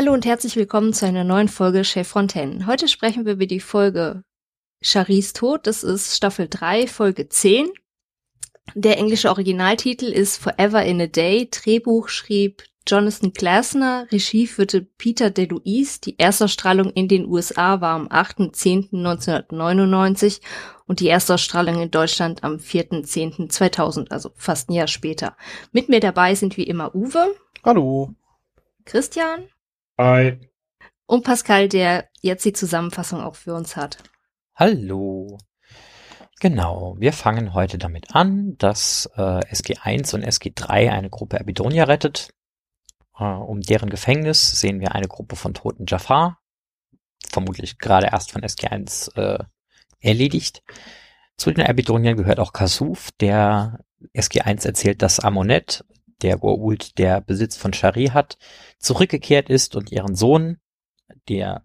Hallo und herzlich willkommen zu einer neuen Folge Chef Fontaine. Heute sprechen wir über die Folge Charis Tod. Das ist Staffel 3, Folge 10. Der englische Originaltitel ist Forever in a Day. Drehbuch schrieb Jonathan Glasner, Regie führte Peter DeLuise. Die Erstausstrahlung in den USA war am 8.10.1999 und die Erstausstrahlung in Deutschland am 4.10.2000, also fast ein Jahr später. Mit mir dabei sind wie immer Uwe. Hallo. Christian. Hi. Und Pascal, der jetzt die Zusammenfassung auch für uns hat. Hallo. Genau, wir fangen heute damit an, dass äh, SG1 und SG3 eine Gruppe Abydonia rettet. Äh, um deren Gefängnis sehen wir eine Gruppe von toten Jafar, vermutlich gerade erst von SG1 äh, erledigt. Zu den Abydoniern gehört auch Kasuf, der SG1 erzählt, dass Amonet, der Goa'uld, der Besitz von Shari hat, zurückgekehrt ist und ihren Sohn, der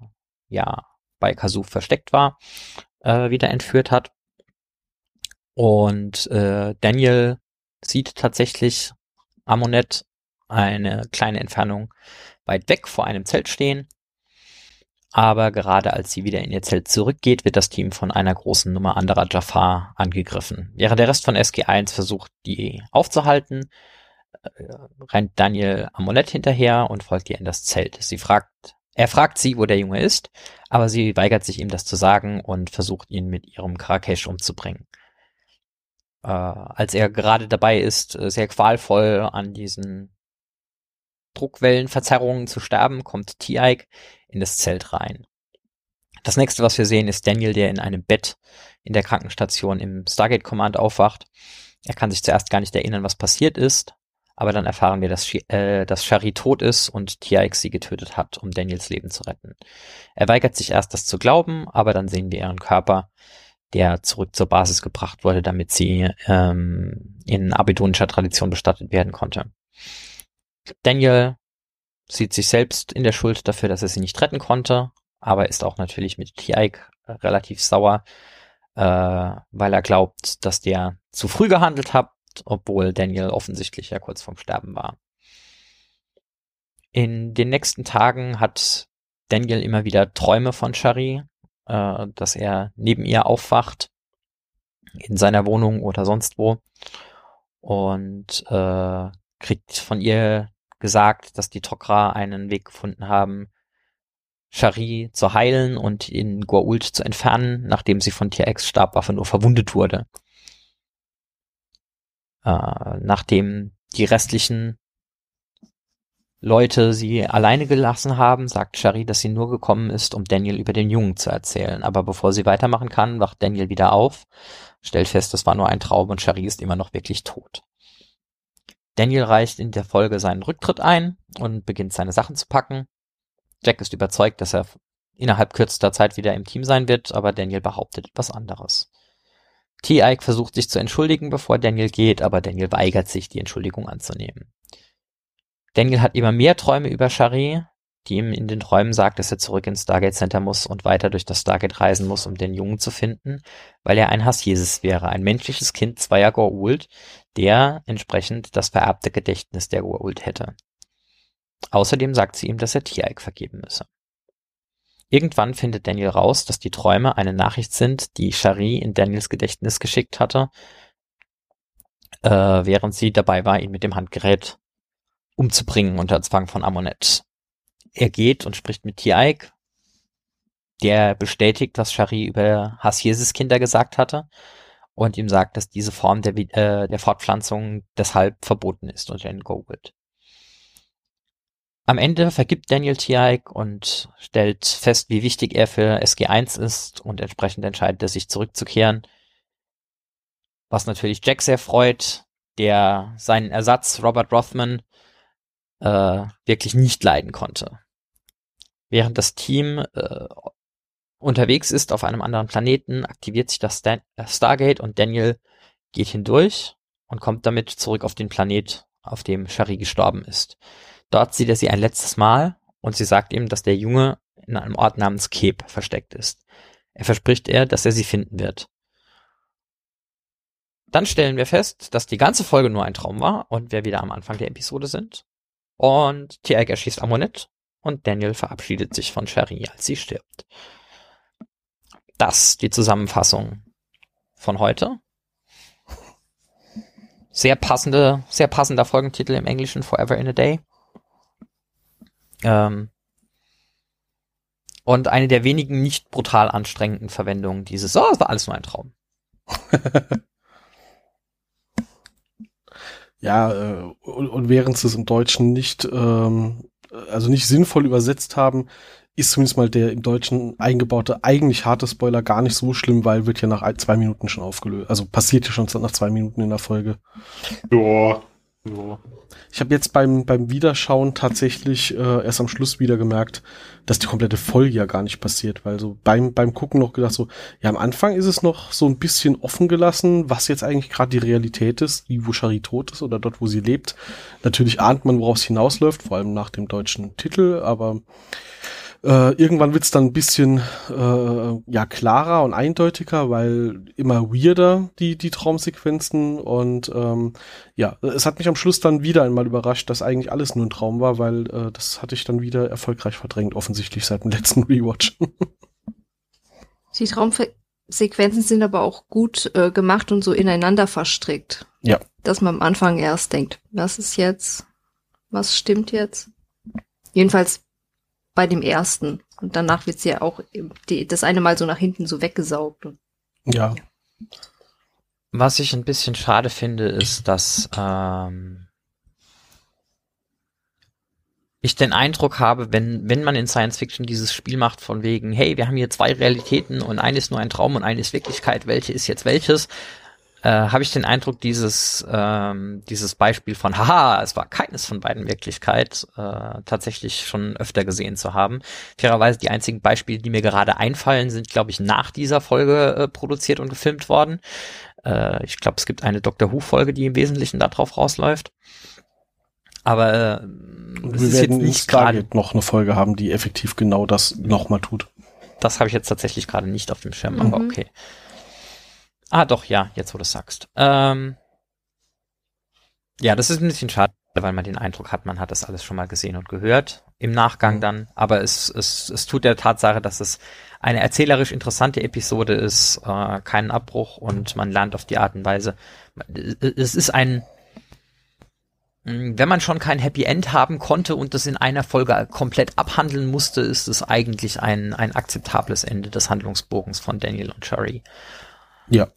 ja bei Kasuf versteckt war, äh, wieder entführt hat. Und äh, Daniel sieht tatsächlich Amonet eine kleine Entfernung weit weg vor einem Zelt stehen. Aber gerade als sie wieder in ihr Zelt zurückgeht, wird das Team von einer großen Nummer anderer Jafar angegriffen. Während der Rest von SG1 versucht, die aufzuhalten, rennt Daniel Amulet hinterher und folgt ihr in das Zelt. Sie fragt, er fragt sie, wo der Junge ist, aber sie weigert sich ihm das zu sagen und versucht ihn mit ihrem Karakesh umzubringen äh, als er gerade dabei ist, äh, sehr qualvoll an diesen Druckwellenverzerrungen zu sterben, kommt Tiaik in das Zelt rein. Das nächste, was wir sehen, ist Daniel, der in einem Bett in der Krankenstation im Stargate Command aufwacht. Er kann sich zuerst gar nicht erinnern, was passiert ist, aber dann erfahren wir, dass, äh, dass Shari tot ist und Tiaik sie getötet hat, um Daniels Leben zu retten. Er weigert sich erst, das zu glauben, aber dann sehen wir ihren Körper, der zurück zur Basis gebracht wurde, damit sie ähm, in abidonischer Tradition bestattet werden konnte. Daniel sieht sich selbst in der Schuld dafür, dass er sie nicht retten konnte, aber ist auch natürlich mit Tiaik relativ sauer, äh, weil er glaubt, dass der zu früh gehandelt hat, obwohl Daniel offensichtlich ja kurz vorm Sterben war. In den nächsten Tagen hat Daniel immer wieder Träume von Shari, äh, dass er neben ihr aufwacht, in seiner Wohnung oder sonst wo, und äh, kriegt von ihr gesagt, dass die Tok'ra einen Weg gefunden haben, Shari zu heilen und in Goa'uld zu entfernen, nachdem sie von TX Stabwaffe nur verwundet wurde. Äh, nachdem die restlichen Leute sie alleine gelassen haben, sagt Shari, dass sie nur gekommen ist, um Daniel über den Jungen zu erzählen. Aber bevor sie weitermachen kann, wacht Daniel wieder auf, stellt fest, das war nur ein Traum und Shari ist immer noch wirklich tot. Daniel reicht in der Folge seinen Rücktritt ein und beginnt seine Sachen zu packen. Jack ist überzeugt, dass er innerhalb kürzester Zeit wieder im Team sein wird, aber Daniel behauptet etwas anderes. T-Ike versucht sich zu entschuldigen, bevor Daniel geht, aber Daniel weigert sich, die Entschuldigung anzunehmen. Daniel hat immer mehr Träume über Shari, die ihm in den Träumen sagt, dass er zurück ins Stargate Center muss und weiter durch das Stargate reisen muss, um den Jungen zu finden, weil er ein Hass-Jesus wäre, ein menschliches Kind zweier Goa'uld, der entsprechend das vererbte Gedächtnis der Goa'uld hätte. Außerdem sagt sie ihm, dass er Tiaik vergeben müsse. Irgendwann findet Daniel raus, dass die Träume eine Nachricht sind, die Shari in Daniels Gedächtnis geschickt hatte, äh, während sie dabei war, ihn mit dem Handgerät umzubringen unter Zwang von Amonet er geht und spricht mit Tiaik, der bestätigt, was Shari über Hasieses Kinder gesagt hatte und ihm sagt, dass diese Form der, äh, der Fortpflanzung deshalb verboten ist den Goa'uld. Am Ende vergibt Daniel Tiaik und stellt fest, wie wichtig er für SG1 ist und entsprechend entscheidet er sich zurückzukehren. Was natürlich Jack sehr freut, der seinen Ersatz Robert Rothman äh, wirklich nicht leiden konnte. Während das Team äh, unterwegs ist auf einem anderen Planeten, aktiviert sich das Star äh, Stargate und Daniel geht hindurch und kommt damit zurück auf den Planet, auf dem Shari gestorben ist. Dort sieht er sie ein letztes Mal und sie sagt ihm, dass der Junge in einem Ort namens Cape versteckt ist. Er verspricht ihr, dass er sie finden wird. Dann stellen wir fest, dass die ganze Folge nur ein Traum war und wir wieder am Anfang der Episode sind. Und Tiag erschießt Amonet und Daniel verabschiedet sich von Cherie, als sie stirbt. Das die Zusammenfassung von heute. Sehr passende, sehr passender Folgentitel im Englischen Forever in a Day. Ähm, und eine der wenigen nicht brutal anstrengenden Verwendungen dieses, oh, es war alles nur ein Traum. ja, äh, und, und während sie es im Deutschen nicht, ähm, also nicht sinnvoll übersetzt haben, ist zumindest mal der im Deutschen eingebaute eigentlich harte Spoiler gar nicht so schlimm, weil wird ja nach zwei Minuten schon aufgelöst. Also passiert ja schon nach zwei Minuten in der Folge. Ja, Ich habe jetzt beim, beim Wiederschauen tatsächlich äh, erst am Schluss wieder gemerkt, dass die komplette Folge ja gar nicht passiert, weil so beim, beim Gucken noch gedacht so, ja, am Anfang ist es noch so ein bisschen offen gelassen, was jetzt eigentlich gerade die Realität ist, wie wo Shari tot ist oder dort, wo sie lebt. Natürlich ahnt man, worauf es hinausläuft, vor allem nach dem deutschen Titel, aber äh, irgendwann wird's dann ein bisschen äh, ja klarer und eindeutiger, weil immer weirder die die Traumsequenzen und ähm, ja, es hat mich am Schluss dann wieder einmal überrascht, dass eigentlich alles nur ein Traum war, weil äh, das hatte ich dann wieder erfolgreich verdrängt, offensichtlich seit dem letzten Rewatch. die Traumsequenzen sind aber auch gut äh, gemacht und so ineinander verstrickt. Ja. Dass man am Anfang erst denkt, was ist jetzt? Was stimmt jetzt? Jedenfalls bei dem ersten. Und danach wird sie ja auch die, das eine Mal so nach hinten so weggesaugt. ja. ja. Was ich ein bisschen schade finde, ist, dass ähm, ich den Eindruck habe, wenn, wenn man in Science Fiction dieses Spiel macht von wegen, hey, wir haben hier zwei Realitäten und eine ist nur ein Traum und eine ist Wirklichkeit, welche ist jetzt welches, äh, habe ich den Eindruck, dieses, ähm, dieses Beispiel von, haha, es war keines von beiden Wirklichkeit, äh, tatsächlich schon öfter gesehen zu haben. Fairerweise die einzigen Beispiele, die mir gerade einfallen, sind, glaube ich, nach dieser Folge äh, produziert und gefilmt worden. Äh, ich glaube, es gibt eine Doctor Who-Folge, die im Wesentlichen darauf rausläuft. Aber äh, wir werden nicht gerade noch eine Folge haben, die effektiv genau das nochmal tut. Das habe ich jetzt tatsächlich gerade nicht auf dem Schirm, mhm. aber okay. Ah, doch, ja, jetzt wo du sagst. Ähm, ja, das ist ein bisschen schade, weil man den Eindruck hat, man hat das alles schon mal gesehen und gehört. Im Nachgang dann. Aber es, es, es tut der Tatsache, dass es eine erzählerisch interessante Episode ist, äh, keinen Abbruch und man lernt auf die Art und Weise. Es ist ein, wenn man schon kein Happy End haben konnte und das in einer Folge komplett abhandeln musste, ist es eigentlich ein, ein akzeptables Ende des Handlungsbogens von Daniel und Cherry. Ja.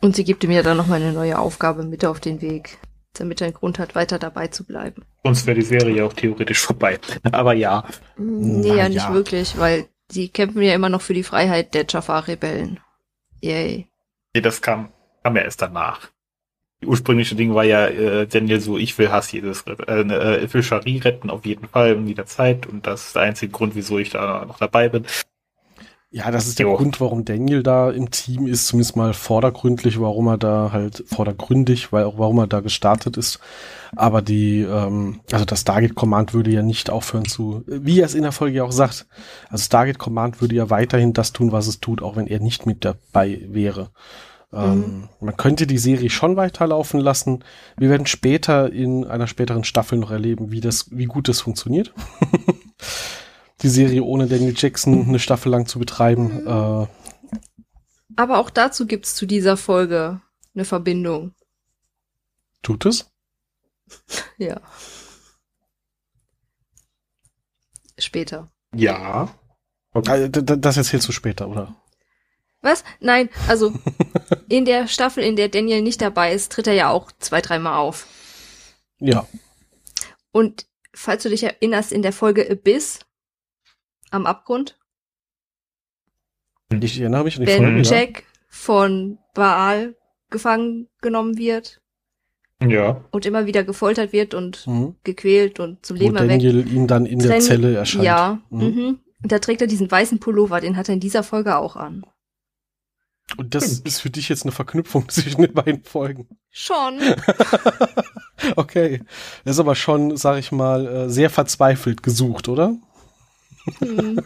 Und sie gibt ihm ja dann nochmal eine neue Aufgabe mit auf den Weg, damit er einen Grund hat, weiter dabei zu bleiben. Sonst wäre die Serie auch theoretisch vorbei. Aber ja. Nee, Na, ja, nicht ja. wirklich, weil die kämpfen ja immer noch für die Freiheit der Jafar-Rebellen. Yay. Nee, das kam, kam ja erst danach. Die ursprüngliche Ding war ja äh, Daniel so, ich will Hass jedes, äh, äh, ich will Shari retten auf jeden Fall in jeder Zeit und das ist der einzige Grund, wieso ich da noch dabei bin. Ja, das ist der jo. Grund, warum Daniel da im Team ist, zumindest mal vordergründlich, warum er da halt vordergründig, weil auch warum er da gestartet ist. Aber die, ähm, also das Stargate Command würde ja nicht aufhören zu, wie er es in der Folge ja auch sagt. Also Stargate Command würde ja weiterhin das tun, was es tut, auch wenn er nicht mit dabei wäre. Ähm, mhm. man könnte die Serie schon weiterlaufen lassen. Wir werden später in einer späteren Staffel noch erleben, wie das, wie gut das funktioniert. die Serie ohne Daniel Jackson eine Staffel lang zu betreiben. Mhm. Äh, Aber auch dazu gibt's zu dieser Folge eine Verbindung. Tut es? ja. Später. Ja. Okay. Das erzählst du später, oder? Was? Nein, also in der Staffel, in der Daniel nicht dabei ist, tritt er ja auch zwei, dreimal auf. Ja. Und falls du dich erinnerst, in der Folge Abyss am Abgrund. Ich erinnere mich an die Wenn Folge, Jack ja. von Baal gefangen genommen wird. Ja. Und immer wieder gefoltert wird und mhm. gequält und zum Leben Wo Daniel erweckt. ihn dann in der Zelle erscheint. Ja. Mhm. Mhm. Und da trägt er diesen weißen Pullover, den hat er in dieser Folge auch an. Und das ist für dich jetzt eine Verknüpfung zwischen den beiden Folgen. Schon. okay. Das ist aber schon, sag ich mal, äh, sehr verzweifelt gesucht, oder? Hm.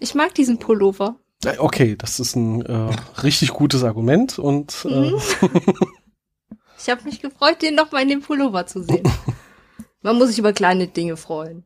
Ich mag diesen Pullover. Okay, das ist ein äh, richtig gutes Argument und äh, mhm. ich habe mich gefreut, den noch mal in dem Pullover zu sehen. Man muss sich über kleine Dinge freuen.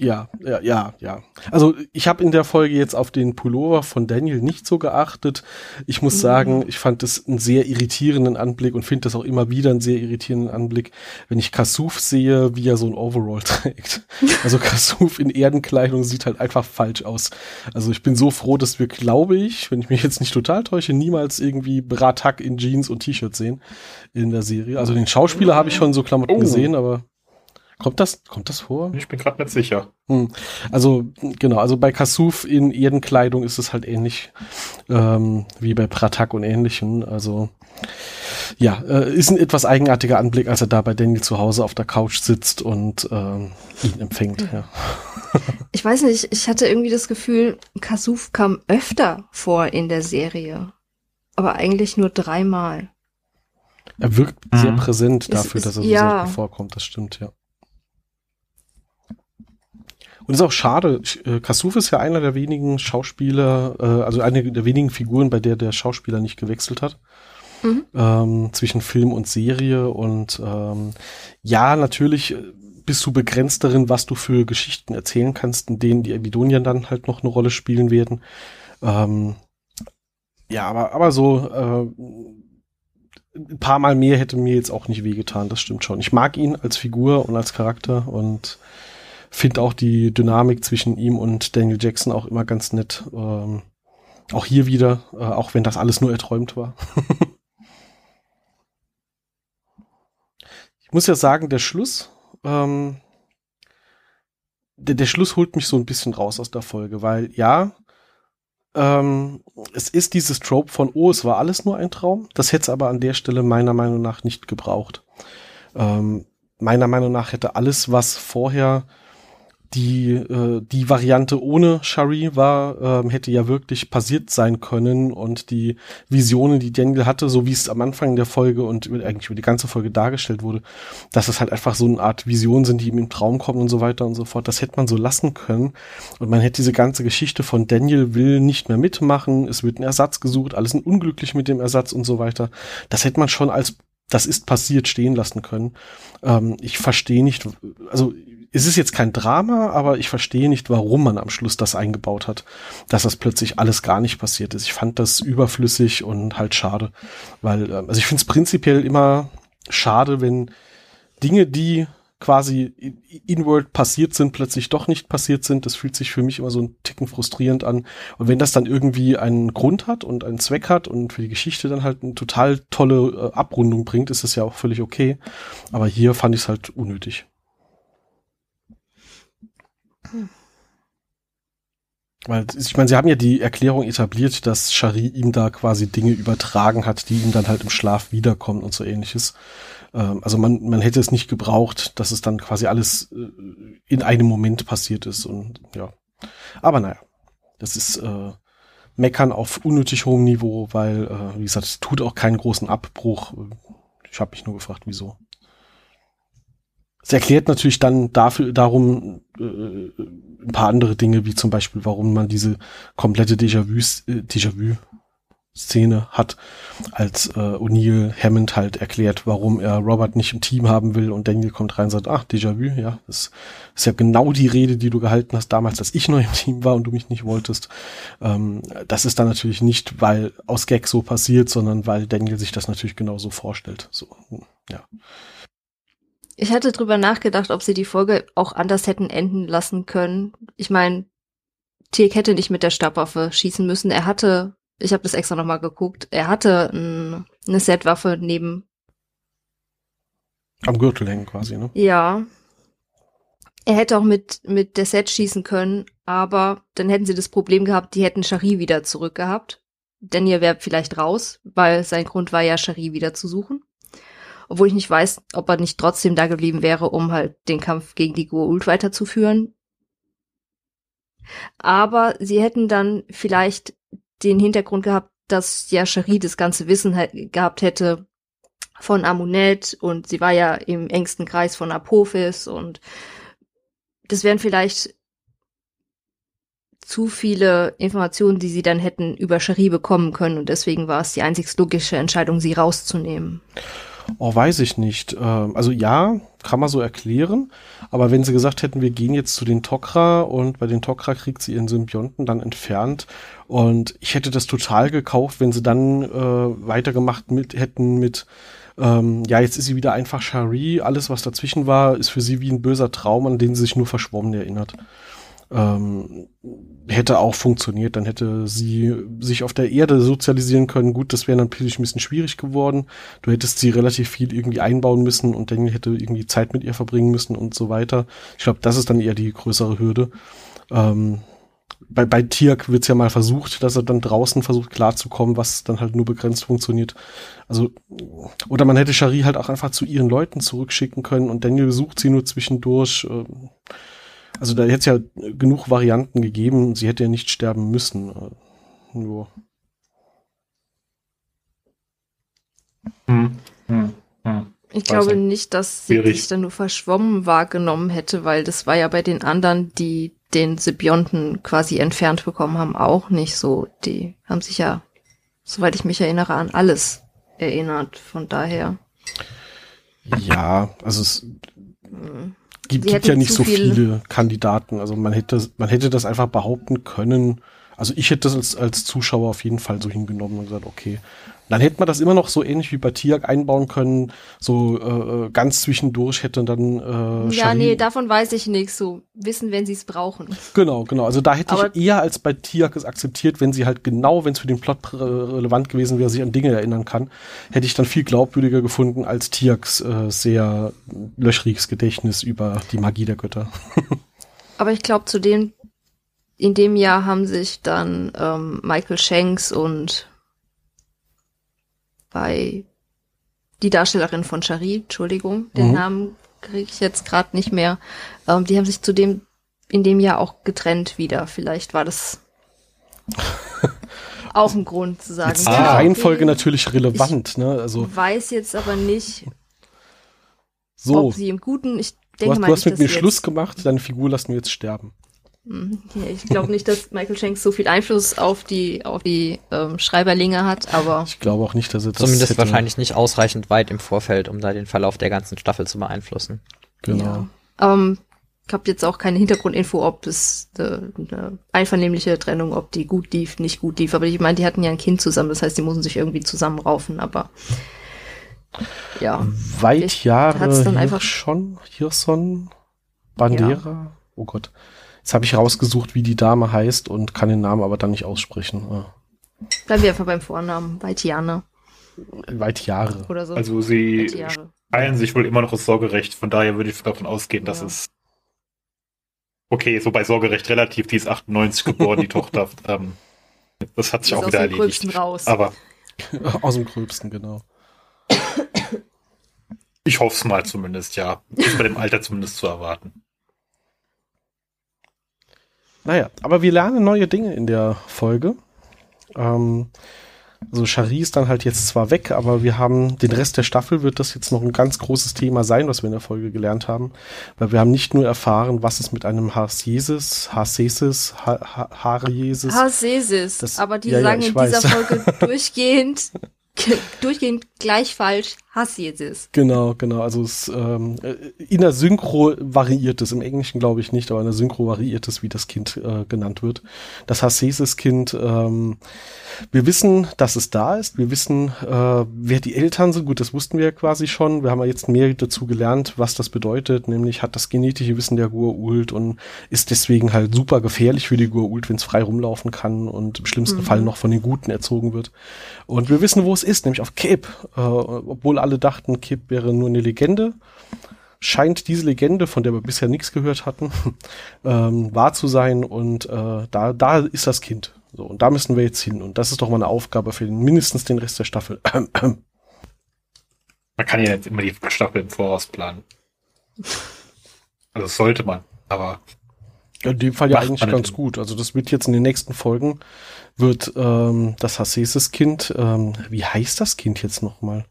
Ja, ja, ja, ja. Also ich habe in der Folge jetzt auf den Pullover von Daniel nicht so geachtet. Ich muss mhm. sagen, ich fand es einen sehr irritierenden Anblick und finde das auch immer wieder einen sehr irritierenden Anblick, wenn ich Kasuf sehe, wie er so ein Overall trägt. Also Kasuf in Erdenkleidung sieht halt einfach falsch aus. Also ich bin so froh, dass wir, glaube ich, wenn ich mich jetzt nicht total täusche, niemals irgendwie Bratak in Jeans und T-Shirt sehen in der Serie. Also den Schauspieler habe ich schon so Klamotten oh. gesehen, aber Kommt das, kommt das vor? Ich bin gerade nicht sicher. Hm. Also, genau, also bei Kasuf in Erdenkleidung ist es halt ähnlich ähm, wie bei Pratak und ähnlichen. Also, ja, äh, ist ein etwas eigenartiger Anblick, als er da bei Daniel zu Hause auf der Couch sitzt und ähm, ihn empfängt. Ja. Ich weiß nicht, ich hatte irgendwie das Gefühl, Kasuf kam öfter vor in der Serie. Aber eigentlich nur dreimal. Er wirkt mhm. sehr präsent dafür, ist, dass er so ja. selten vorkommt, das stimmt, ja. Und ist auch schade. Äh, Kasuf ist ja einer der wenigen Schauspieler, äh, also eine der wenigen Figuren, bei der der Schauspieler nicht gewechselt hat. Mhm. Ähm, zwischen Film und Serie. Und ähm, ja, natürlich äh, bist du begrenzt darin, was du für Geschichten erzählen kannst, in denen die Abidonien dann halt noch eine Rolle spielen werden. Ähm, ja, aber, aber so äh, ein paar Mal mehr hätte mir jetzt auch nicht wehgetan, das stimmt schon. Ich mag ihn als Figur und als Charakter und finde auch die Dynamik zwischen ihm und Daniel Jackson auch immer ganz nett. Ähm, auch hier wieder, äh, auch wenn das alles nur erträumt war. ich muss ja sagen, der Schluss, ähm, der, der Schluss holt mich so ein bisschen raus aus der Folge, weil ja, ähm, es ist dieses Trope von, oh, es war alles nur ein Traum. Das hätte es aber an der Stelle meiner Meinung nach nicht gebraucht. Ähm, meiner Meinung nach hätte alles, was vorher die, äh, die Variante ohne Shari war, ähm, hätte ja wirklich passiert sein können und die Visionen, die Daniel hatte, so wie es am Anfang der Folge und eigentlich über die ganze Folge dargestellt wurde, dass es halt einfach so eine Art Vision sind, die ihm im Traum kommen und so weiter und so fort, das hätte man so lassen können und man hätte diese ganze Geschichte von Daniel will nicht mehr mitmachen, es wird ein Ersatz gesucht, alles sind unglücklich mit dem Ersatz und so weiter. Das hätte man schon als das ist passiert stehen lassen können. Ähm, ich verstehe nicht, also es ist jetzt kein Drama, aber ich verstehe nicht, warum man am Schluss das eingebaut hat, dass das plötzlich alles gar nicht passiert ist. Ich fand das überflüssig und halt schade, weil, ähm, also ich finde es prinzipiell immer schade, wenn Dinge, die quasi inward passiert sind, plötzlich doch nicht passiert sind. Das fühlt sich für mich immer so ein Ticken frustrierend an. Und wenn das dann irgendwie einen Grund hat und einen Zweck hat und für die Geschichte dann halt eine total tolle äh, Abrundung bringt, ist das ja auch völlig okay. Aber hier fand ich es halt unnötig. Weil, ich meine, sie haben ja die Erklärung etabliert, dass Shari ihm da quasi Dinge übertragen hat, die ihm dann halt im Schlaf wiederkommen und so ähnliches. Ähm, also man, man hätte es nicht gebraucht, dass es dann quasi alles äh, in einem Moment passiert ist und ja. Aber naja, das ist äh, Meckern auf unnötig hohem Niveau, weil, äh, wie gesagt, es tut auch keinen großen Abbruch. Ich habe mich nur gefragt, wieso. Es erklärt natürlich dann dafür, darum äh, ein paar andere Dinge, wie zum Beispiel, warum man diese komplette äh, Déjà-vu Szene hat, als äh, O'Neill Hammond halt erklärt, warum er Robert nicht im Team haben will und Daniel kommt rein und sagt, ach, Déjà-vu, ja, das ist ja genau die Rede, die du gehalten hast damals, als ich noch im Team war und du mich nicht wolltest. Ähm, das ist dann natürlich nicht, weil aus Gag so passiert, sondern weil Daniel sich das natürlich genauso vorstellt. So, ja. Ich hatte drüber nachgedacht, ob sie die Folge auch anders hätten enden lassen können. Ich meine, Tirk hätte nicht mit der Stabwaffe schießen müssen. Er hatte, ich habe das extra nochmal geguckt, er hatte ein, eine Setwaffe neben. Am Gürtel hängen quasi, ne? Ja. Er hätte auch mit, mit der Set schießen können, aber dann hätten sie das Problem gehabt, die hätten Shari wieder zurückgehabt. Daniel wäre vielleicht raus, weil sein Grund war ja, Shari wieder zu suchen obwohl ich nicht weiß, ob er nicht trotzdem da geblieben wäre, um halt den Kampf gegen die Goa'uld weiterzuführen. Aber sie hätten dann vielleicht den Hintergrund gehabt, dass ja Cherie das ganze Wissen gehabt hätte von Amunet und sie war ja im engsten Kreis von Apophis und das wären vielleicht zu viele Informationen, die sie dann hätten über Cherie bekommen können und deswegen war es die einzig logische Entscheidung, sie rauszunehmen. Oh, weiß ich nicht. Ähm, also ja, kann man so erklären. Aber wenn sie gesagt hätten, wir gehen jetzt zu den Tok'ra und bei den Tok'ra kriegt sie ihren Symbionten dann entfernt. Und ich hätte das total gekauft, wenn sie dann äh, weitergemacht mit hätten mit ähm, ja, jetzt ist sie wieder einfach Shari. Alles, was dazwischen war, ist für sie wie ein böser Traum, an den sie sich nur verschwommen erinnert. Ähm, hätte auch funktioniert, dann hätte sie sich auf der Erde sozialisieren können. Gut, das wäre natürlich ein bisschen schwierig geworden. Du hättest sie relativ viel irgendwie einbauen müssen und Daniel hätte irgendwie Zeit mit ihr verbringen müssen und so weiter. Ich glaube, das ist dann eher die größere Hürde. Ähm, bei, bei Tiak wird's ja mal versucht, dass er dann draußen versucht klarzukommen, was dann halt nur begrenzt funktioniert. Also, oder man hätte Shari halt auch einfach zu ihren Leuten zurückschicken können und Daniel sucht sie nur zwischendurch. Ähm, also da hätte es ja genug Varianten gegeben, sie hätte ja nicht sterben müssen. Nur. Hm, hm, hm. Ich glaube nicht, dass sie sich dann nur verschwommen wahrgenommen hätte, weil das war ja bei den anderen, die den Symbionten quasi entfernt bekommen haben, auch nicht so. Die haben sich ja, soweit ich mich erinnere, an alles erinnert. Von daher. Ja, also es gibt, gibt ja nicht so viel viele Kandidaten. Also man hätte, man hätte das einfach behaupten können. Also ich hätte das als, als Zuschauer auf jeden Fall so hingenommen und gesagt, okay, dann hätte man das immer noch so ähnlich wie bei Tiak einbauen können, so äh, ganz zwischendurch hätte dann äh, Ja, nee, davon weiß ich nichts, so wissen, wenn sie es brauchen. Genau, genau. Also da hätte Aber ich eher als bei Tiak es akzeptiert, wenn sie halt genau, wenn es für den Plot relevant gewesen wäre, sich an Dinge erinnern kann, hätte ich dann viel glaubwürdiger gefunden als Tiaks äh, sehr löchriges Gedächtnis über die Magie der Götter. Aber ich glaube, zu dem in dem Jahr haben sich dann ähm, Michael Shanks und bei die Darstellerin von Shari, Entschuldigung, den mhm. Namen kriege ich jetzt gerade nicht mehr. Ähm, die haben sich zu dem in dem Jahr auch getrennt wieder. Vielleicht war das auch ein Grund zu sagen. Jetzt die ja, Reihenfolge okay. natürlich relevant, ne? Also weiß jetzt aber nicht, so. ob sie im Guten. Ich denke du hast, mal, du hast mit mir Schluss gemacht. Deine Figur lassen wir jetzt sterben. Mhm. Ich glaube nicht, dass Michael Shanks so viel Einfluss auf die, auf die ähm, Schreiberlinge hat, aber. Ich glaube auch nicht, dass er das Zumindest hätte. wahrscheinlich nicht ausreichend weit im Vorfeld, um da den Verlauf der ganzen Staffel zu beeinflussen. Genau. Ja. Ähm, ich habe jetzt auch keine Hintergrundinfo, ob es eine, eine einvernehmliche Trennung, ob die gut lief, nicht gut lief. Aber ich meine, die hatten ja ein Kind zusammen, das heißt, die mussten sich irgendwie zusammenraufen, aber ja. Weit Jahre dann einfach schon Hirson, Bandera, ja. oh Gott. Jetzt habe ich rausgesucht, wie die Dame heißt und kann den Namen aber dann nicht aussprechen. Ja. Bleiben wir einfach beim Vornamen, Weitiane. Weitjahre. Oder so. Also sie eilen sich wohl immer noch das Sorgerecht, von daher würde ich davon ausgehen, dass ja. es Okay, so bei Sorgerecht relativ, die ist 98 geboren, die Tochter. Ähm, das hat sich auch wieder erledigt. Raus. Aber aus dem Gröbsten, genau. Ich hoffe es mal zumindest, ja. Ist bei dem Alter zumindest zu erwarten. Naja, aber wir lernen neue Dinge in der Folge. Ähm, also Shari ist dann halt jetzt zwar weg, aber wir haben den Rest der Staffel wird das jetzt noch ein ganz großes Thema sein, was wir in der Folge gelernt haben. Weil wir haben nicht nur erfahren, was es mit einem Harsesis, Harsesis, Hariesis. Harsesis, aber die ja, sagen ja, in weiß. dieser Folge durchgehend durchgehend gleich falsch Hassiesis. Genau, genau. Also es, ähm, in der Synchro variiert es, im Englischen glaube ich nicht, aber in der Synchro variiert es, wie das Kind äh, genannt wird. Das Hassesis-Kind, ähm, wir wissen, dass es da ist. Wir wissen, äh, wer die Eltern sind. Gut, das wussten wir ja quasi schon. Wir haben ja jetzt mehr dazu gelernt, was das bedeutet. Nämlich hat das genetische Wissen der Gua'uld und ist deswegen halt super gefährlich für die Gua'uld, wenn es frei rumlaufen kann und im schlimmsten mhm. Fall noch von den Guten erzogen wird. Und wir wissen, wo es ist, nämlich auf Cape. Äh, obwohl alle dachten, Cape wäre nur eine Legende scheint diese Legende, von der wir bisher nichts gehört hatten, ähm, wahr zu sein und äh, da, da ist das Kind. So, und da müssen wir jetzt hin. Und das ist doch mal eine Aufgabe für den, mindestens den Rest der Staffel. Man kann ja jetzt immer die Staffel im Voraus planen. Also sollte man, aber. In dem Fall ja eigentlich ganz gut. Also das wird jetzt in den nächsten Folgen, wird ähm, das Hasesis-Kind, ähm, wie heißt das Kind jetzt nochmal?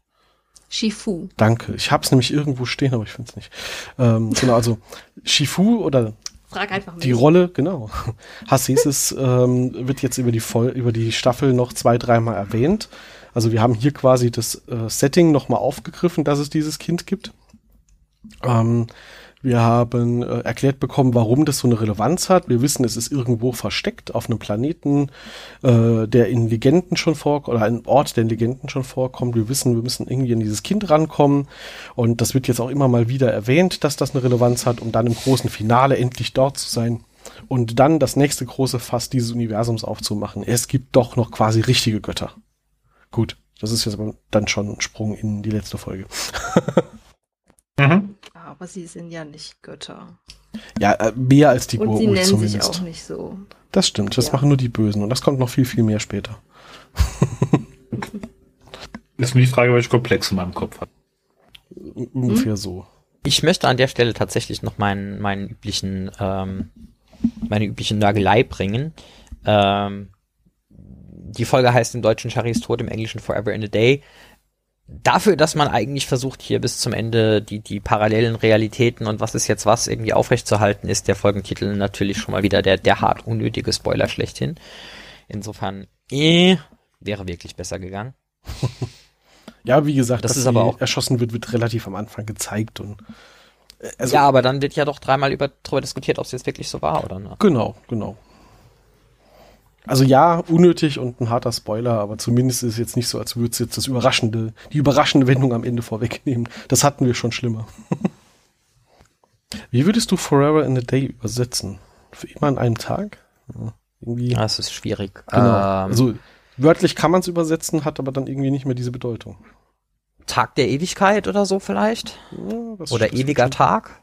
Shifu. Danke. Ich habe es nämlich irgendwo stehen, aber ich finde es nicht. Ähm, genau, also Shifu oder Frag einfach mich. Die Rolle, genau. Hassesis ähm, wird jetzt über die, Voll über die Staffel noch zwei, dreimal erwähnt. Also wir haben hier quasi das äh, Setting nochmal aufgegriffen, dass es dieses Kind gibt. Ähm, wir haben äh, erklärt bekommen, warum das so eine Relevanz hat. Wir wissen, es ist irgendwo versteckt auf einem Planeten, äh, der in Legenden schon vorkommt, oder ein Ort, der in Legenden schon vorkommt. Wir wissen, wir müssen irgendwie an dieses Kind rankommen. Und das wird jetzt auch immer mal wieder erwähnt, dass das eine Relevanz hat, um dann im großen Finale endlich dort zu sein. Und dann das nächste große Fass dieses Universums aufzumachen. Es gibt doch noch quasi richtige Götter. Gut, das ist jetzt aber dann schon ein Sprung in die letzte Folge. Aber sie sind ja nicht Götter. Ja, äh, mehr als die Und sie nennen zumindest. sich auch nicht so. Das stimmt, das Ja. machen nur die Bösen und das kommt noch viel, viel mehr später. Ist nur die Frage, welche Komplexe man im Kopf hat. Ungefähr so. Ich möchte an der Stelle tatsächlich noch meinen, meinen üblichen, ähm, meine übliche Nörgelei bringen. Ähm, die Folge heißt im Deutschen Charis Tod, im Englischen Forever in a Day. Dafür, dass man eigentlich versucht, hier bis zum Ende die, die parallelen Realitäten und was ist jetzt was irgendwie aufrechtzuerhalten, ist der Folgentitel natürlich schon mal wieder der, der hart unnötige Spoiler schlechthin. Insofern, eh, wäre wirklich besser gegangen. Ja, wie gesagt, Das dass ist aber auch- erschossen wird, wird relativ am Anfang gezeigt und äh, also, ja, aber dann wird ja doch dreimal über, drüber diskutiert, ob es jetzt wirklich so war oder ne? genau, genau. Also ja, unnötig und ein harter Spoiler, aber zumindest ist es jetzt nicht so, als würde es jetzt das überraschende, die überraschende Wendung am Ende vorwegnehmen. Das hatten wir schon schlimmer. Wie würdest du Forever in a Day übersetzen? Für immer an einem Tag? Ja, irgendwie. Das ist schwierig. Genau. Ähm, also wörtlich kann man es übersetzen, hat aber dann irgendwie nicht mehr diese Bedeutung. Tag der Ewigkeit oder so vielleicht? Ja, Oder ewiger Tag?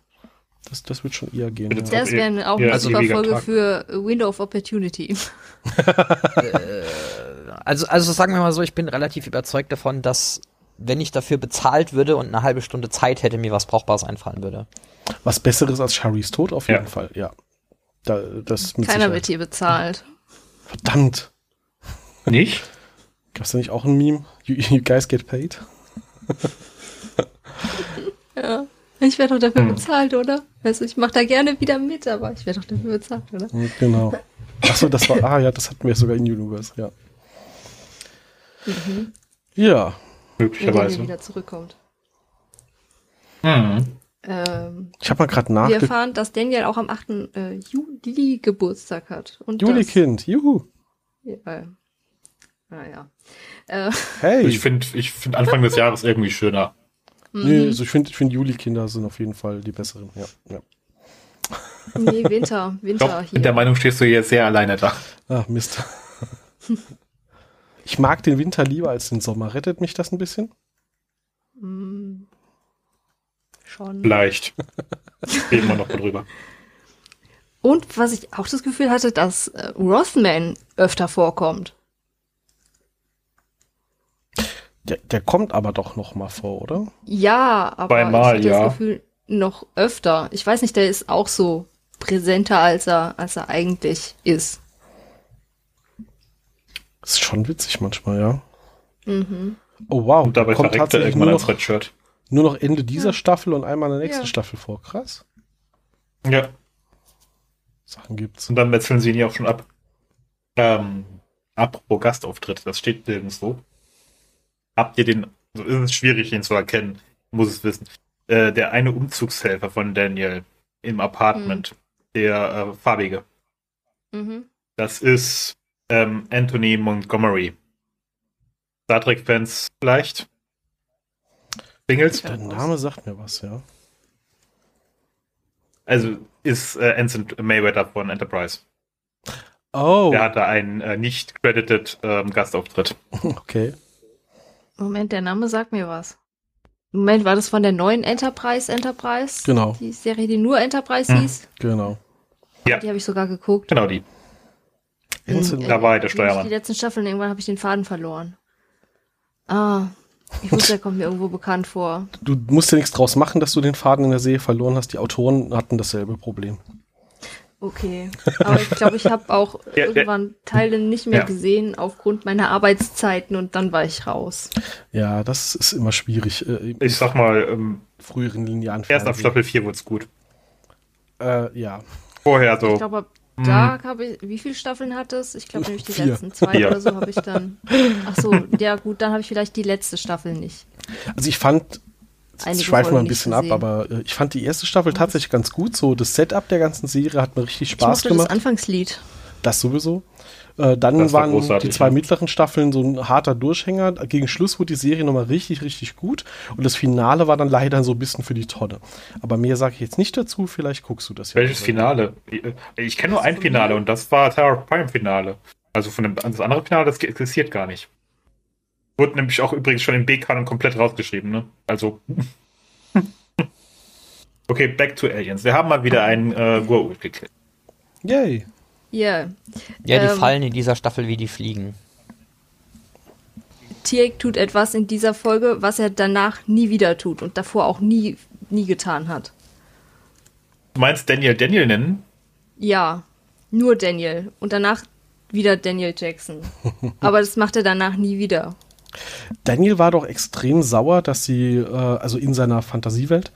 Das, das wird schon eher gehen. Bitte Ja. Das wäre auch Ja, eine super Folge Tag. für Window of Opportunity. Also, also sagen wir mal so, ich bin relativ überzeugt davon, dass wenn ich dafür bezahlt würde und eine halbe Stunde Zeit hätte, mir was Brauchbares einfallen würde. Was Besseres als Charlies Tod auf jeden Ja. Fall, ja. Da, das mit Keiner Sicherheit. wird hier bezahlt. Verdammt. Nicht? Gab's da nicht auch ein Meme? You, you guys get paid? Ja. Ich werde doch dafür Hm. bezahlt, oder? Also ich mache da gerne wieder mit, aber ich werde doch dafür bezahlt, oder? Genau. Achso, das war, ah ja, das hatten wir sogar in Universe, ja. Mhm. Ja, Wenn Möglicherweise. wieder zurückkommt. Mhm. Ähm, ich habe mal gerade wir nachgeguckt. erfahren, dass Daniel auch am 8. Äh, Juli Geburtstag hat. Und Juli das- Kind, juhu. Ja. Naja. Äh, Hey. Ich finde ich find Anfang des Jahres irgendwie schöner. Nee, mhm. also ich finde, ich find Juli-Kinder sind auf jeden Fall die besseren, ja. ja. nee, Winter. Winter Doch, hier. mit der Meinung stehst du jetzt sehr alleine da. Ah, Mist. ich mag den Winter lieber als den Sommer. Rettet mich das ein bisschen? Mm, schon. Vielleicht. Reden wir noch mal drüber. Und was ich auch das Gefühl hatte, dass äh, Rothman öfter vorkommt. Der, der kommt aber doch noch mal vor, oder? Ja, aber Zweimal, ich hatte ja. das Gefühl, noch öfter. Ich weiß nicht, der ist auch so präsenter, als er, als er eigentlich ist. Das ist schon witzig manchmal, ja. Mhm. Oh wow, Und dabei kommt verreckt er irgendwann als Redshirt. nur noch Ende dieser Staffel und einmal in der nächsten Ja. Staffel vor. Krass. Ja. Sachen gibt's. Und dann wechseln sie ihn ja auch schon ab. Ähm, apropos Gastauftritt, das steht nirgendwo. Habt ihr den, also ist es schwierig, ihn zu erkennen, muss es wissen. Äh, der eine Umzugshelfer von Daniel im Apartment, der äh, farbige, Mhm. das ist ähm, Anthony Montgomery. Star Trek-Fans vielleicht? Singles? Der Name sagt mir was, ja. Also ist äh, Anson Mayweather von Enterprise. Oh, Der hatte einen äh, nicht credited ähm, Gastauftritt. okay. Moment, der Name sagt mir was. Moment, war das von der neuen Enterprise Enterprise? Genau. Die Serie, die nur Enterprise Hm. hieß? Genau. Ja. Die habe ich sogar geguckt. Genau die. Da war er der die- Steuermann. Die letzten Staffeln, irgendwann habe ich den Faden verloren. Ah, ich wusste, der kommt mir irgendwo bekannt vor. Du musst ja nichts draus machen, dass du den Faden in der Serie verloren hast. Die Autoren hatten dasselbe Problem. Okay. Aber ich glaube, ich habe auch Ja, ja. irgendwann Teile nicht mehr Ja. gesehen aufgrund meiner Arbeitszeiten und dann war ich raus. Ja, das ist immer schwierig. Äh, Ich sag mal, ähm, früheren linearen erst ab. Staffel 4 wird's gut. Äh, ja. Vorher Ich so glaube, ab da habe ich, wie viele Staffeln hat es? Ich glaube nämlich die Vier. letzten zwei Vier. oder so habe ich dann. Ach so, ja gut, dann habe ich vielleicht die letzte Staffel nicht. Also ich fand, Einige jetzt schweifen wir ein bisschen ab, aber äh, ich fand die erste Staffel tatsächlich ganz gut. So das Setup der ganzen Serie hat mir richtig Ich Spaß mochte gemacht. das Anfangslied. Das sowieso. Äh, dann Das war waren die zwei ja. mittleren Staffeln so ein harter Durchhänger. Gegen Schluss wurde die Serie nochmal richtig, richtig gut. Und das Finale war dann leider so ein bisschen für die Tonne. Aber mehr sage ich jetzt nicht dazu. Vielleicht guckst du das ja. Welches Finale? Ich, ich kenne nur ein Finale und das war of Prime Finale. Also von dem, das andere Finale, das existiert gar nicht. Wurde nämlich auch übrigens schon im B-Kanon komplett rausgeschrieben, ne? Also. okay, back to Aliens. Wir haben mal wieder einen äh, Goa'uld gekillt. Yay. Ja. Ja, die Ähm. fallen in dieser Staffel wie die Fliegen. Tieck tut etwas in dieser Folge, was er danach nie wieder tut und davor auch nie, nie getan hat. Du meinst Daniel Daniel nennen? Ja, nur Daniel. Und danach wieder Daniel Jackson. Aber das macht er danach nie wieder. Daniel war doch extrem sauer, dass sie, äh, also in seiner Fantasiewelt,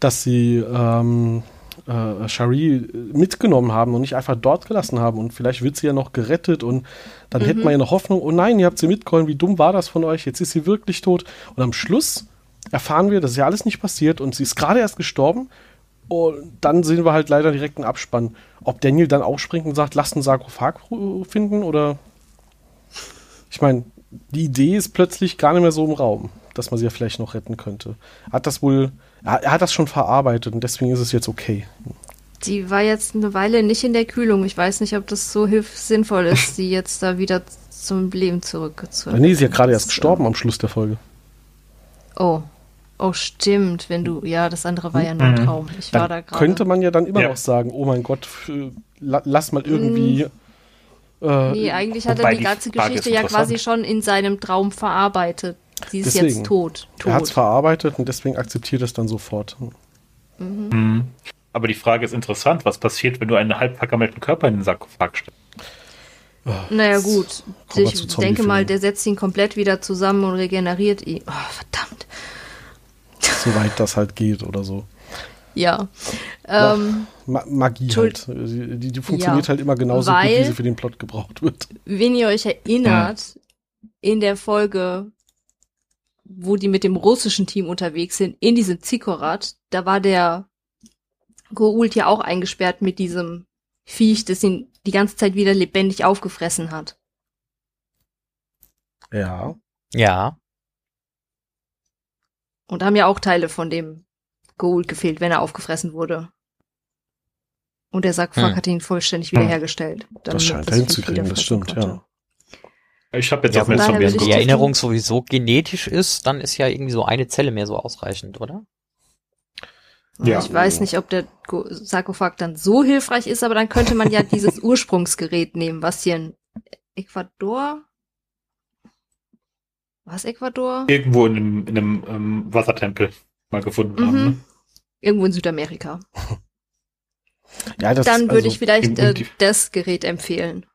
dass sie ähm, äh, Shari mitgenommen haben und nicht einfach dort gelassen haben. Und vielleicht wird sie ja noch gerettet und dann hätten wir ja noch Hoffnung, oh nein, ihr habt sie mitgeholfen, wie dumm war das von euch, jetzt ist sie wirklich tot. Und am Schluss erfahren wir, das ist ja alles nicht passiert und sie ist gerade erst gestorben. Und dann sehen wir halt leider direkt einen Abspann. Ob Daniel dann aufspringt und sagt, lasst einen Sarkophag finden oder. Ich meine, die Idee ist plötzlich gar nicht mehr so im Raum, dass man sie ja vielleicht noch retten könnte. Hat das wohl. Er, hat das schon verarbeitet und deswegen ist es jetzt okay. Die war jetzt eine Weile nicht in der Kühlung. Ich weiß nicht, ob das so hilf sinnvoll ist, sie jetzt da wieder zum Leben zurückzuholen. Nee, sie ist ja gerade erst gestorben am Schluss der Folge. Oh. Oh, stimmt. Wenn du. Ja, das andere war ja nur ein Mhm. Traum. Ich war da Dann gerade. könnte man ja dann immer Ja. noch sagen, oh mein Gott, lass mal irgendwie. Äh, Nee, eigentlich hat er die die ganze Frage Geschichte ja quasi schon in seinem Traum verarbeitet. Sie ist Deswegen. jetzt tot. er hat es Tot. verarbeitet und deswegen akzeptiert es dann sofort. Mhm. Aber die Frage ist interessant, was passiert, wenn du einen halb vergammelten Körper in den Sarkophag stellst? Naja, gut. Ich denke mal, der setzt ihn komplett wieder zusammen und regeneriert ihn. Oh, verdammt. Soweit das halt geht oder so. Ja. Ähm, Ma Magie halt. Die, die funktioniert Ja, halt immer genauso gut, wie sie für den Plot gebraucht wird. wenn ihr euch erinnert, in der Folge, wo die mit dem russischen Team unterwegs sind, in diesem Zikorat, da war der Goult ja auch eingesperrt mit diesem Viech, das ihn die ganze Zeit wieder lebendig aufgefressen hat. Ja. Ja. Und da haben ja auch Teile von dem Goult gefehlt, wenn er aufgefressen wurde. Und der Sarkophag Hm. hat ihn vollständig wiederhergestellt. damit Das scheint er hinzukriegen, das stimmt, konnte. ja. Ich habe jetzt Ja, auch würde Wenn die. Erinnerung sowieso genetisch ist, dann ist ja irgendwie so eine Zelle mehr so ausreichend, oder? Ja. Ich weiß nicht, ob der Sarkophag dann so hilfreich ist, aber dann könnte man ja dieses Ursprungsgerät nehmen, was hier in Ecuador. Was Ecuador? Irgendwo in einem, in einem ähm, Wassertempel mal gefunden haben. Ne? Mhm. Irgendwo in Südamerika. ja das, Dann würde also, ich vielleicht äh, das Gerät empfehlen.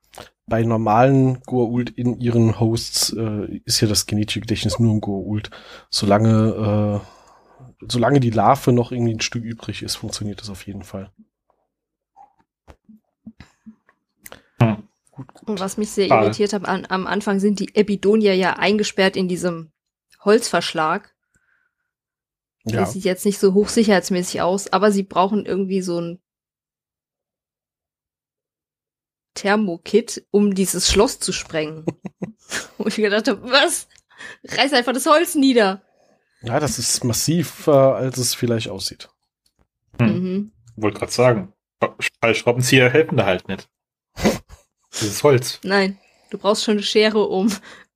bei normalen Goa'uld in ihren Hosts äh, ist ja das genetische Gedächtnis nur im Goa'uld. Solange, äh, solange die Larve noch irgendwie ein Stück übrig ist, funktioniert das auf jeden Fall. Hm. Und was mich sehr irritiert hat, an, am Anfang sind die Epidonier ja eingesperrt in diesem Holzverschlag. Ja, Das sieht jetzt nicht so hochsicherheitsmäßig aus, aber sie brauchen irgendwie so ein Thermokit, um dieses Schloss zu sprengen. Wo ich gedacht habe, was? Reiß einfach das Holz nieder. ja, das ist massiver, als es vielleicht aussieht. Hm. Mhm. Wollte gerade sagen. Schraubenzieher helfen da halt nicht. Das ist Holz. Nein, du brauchst schon eine Schere, um,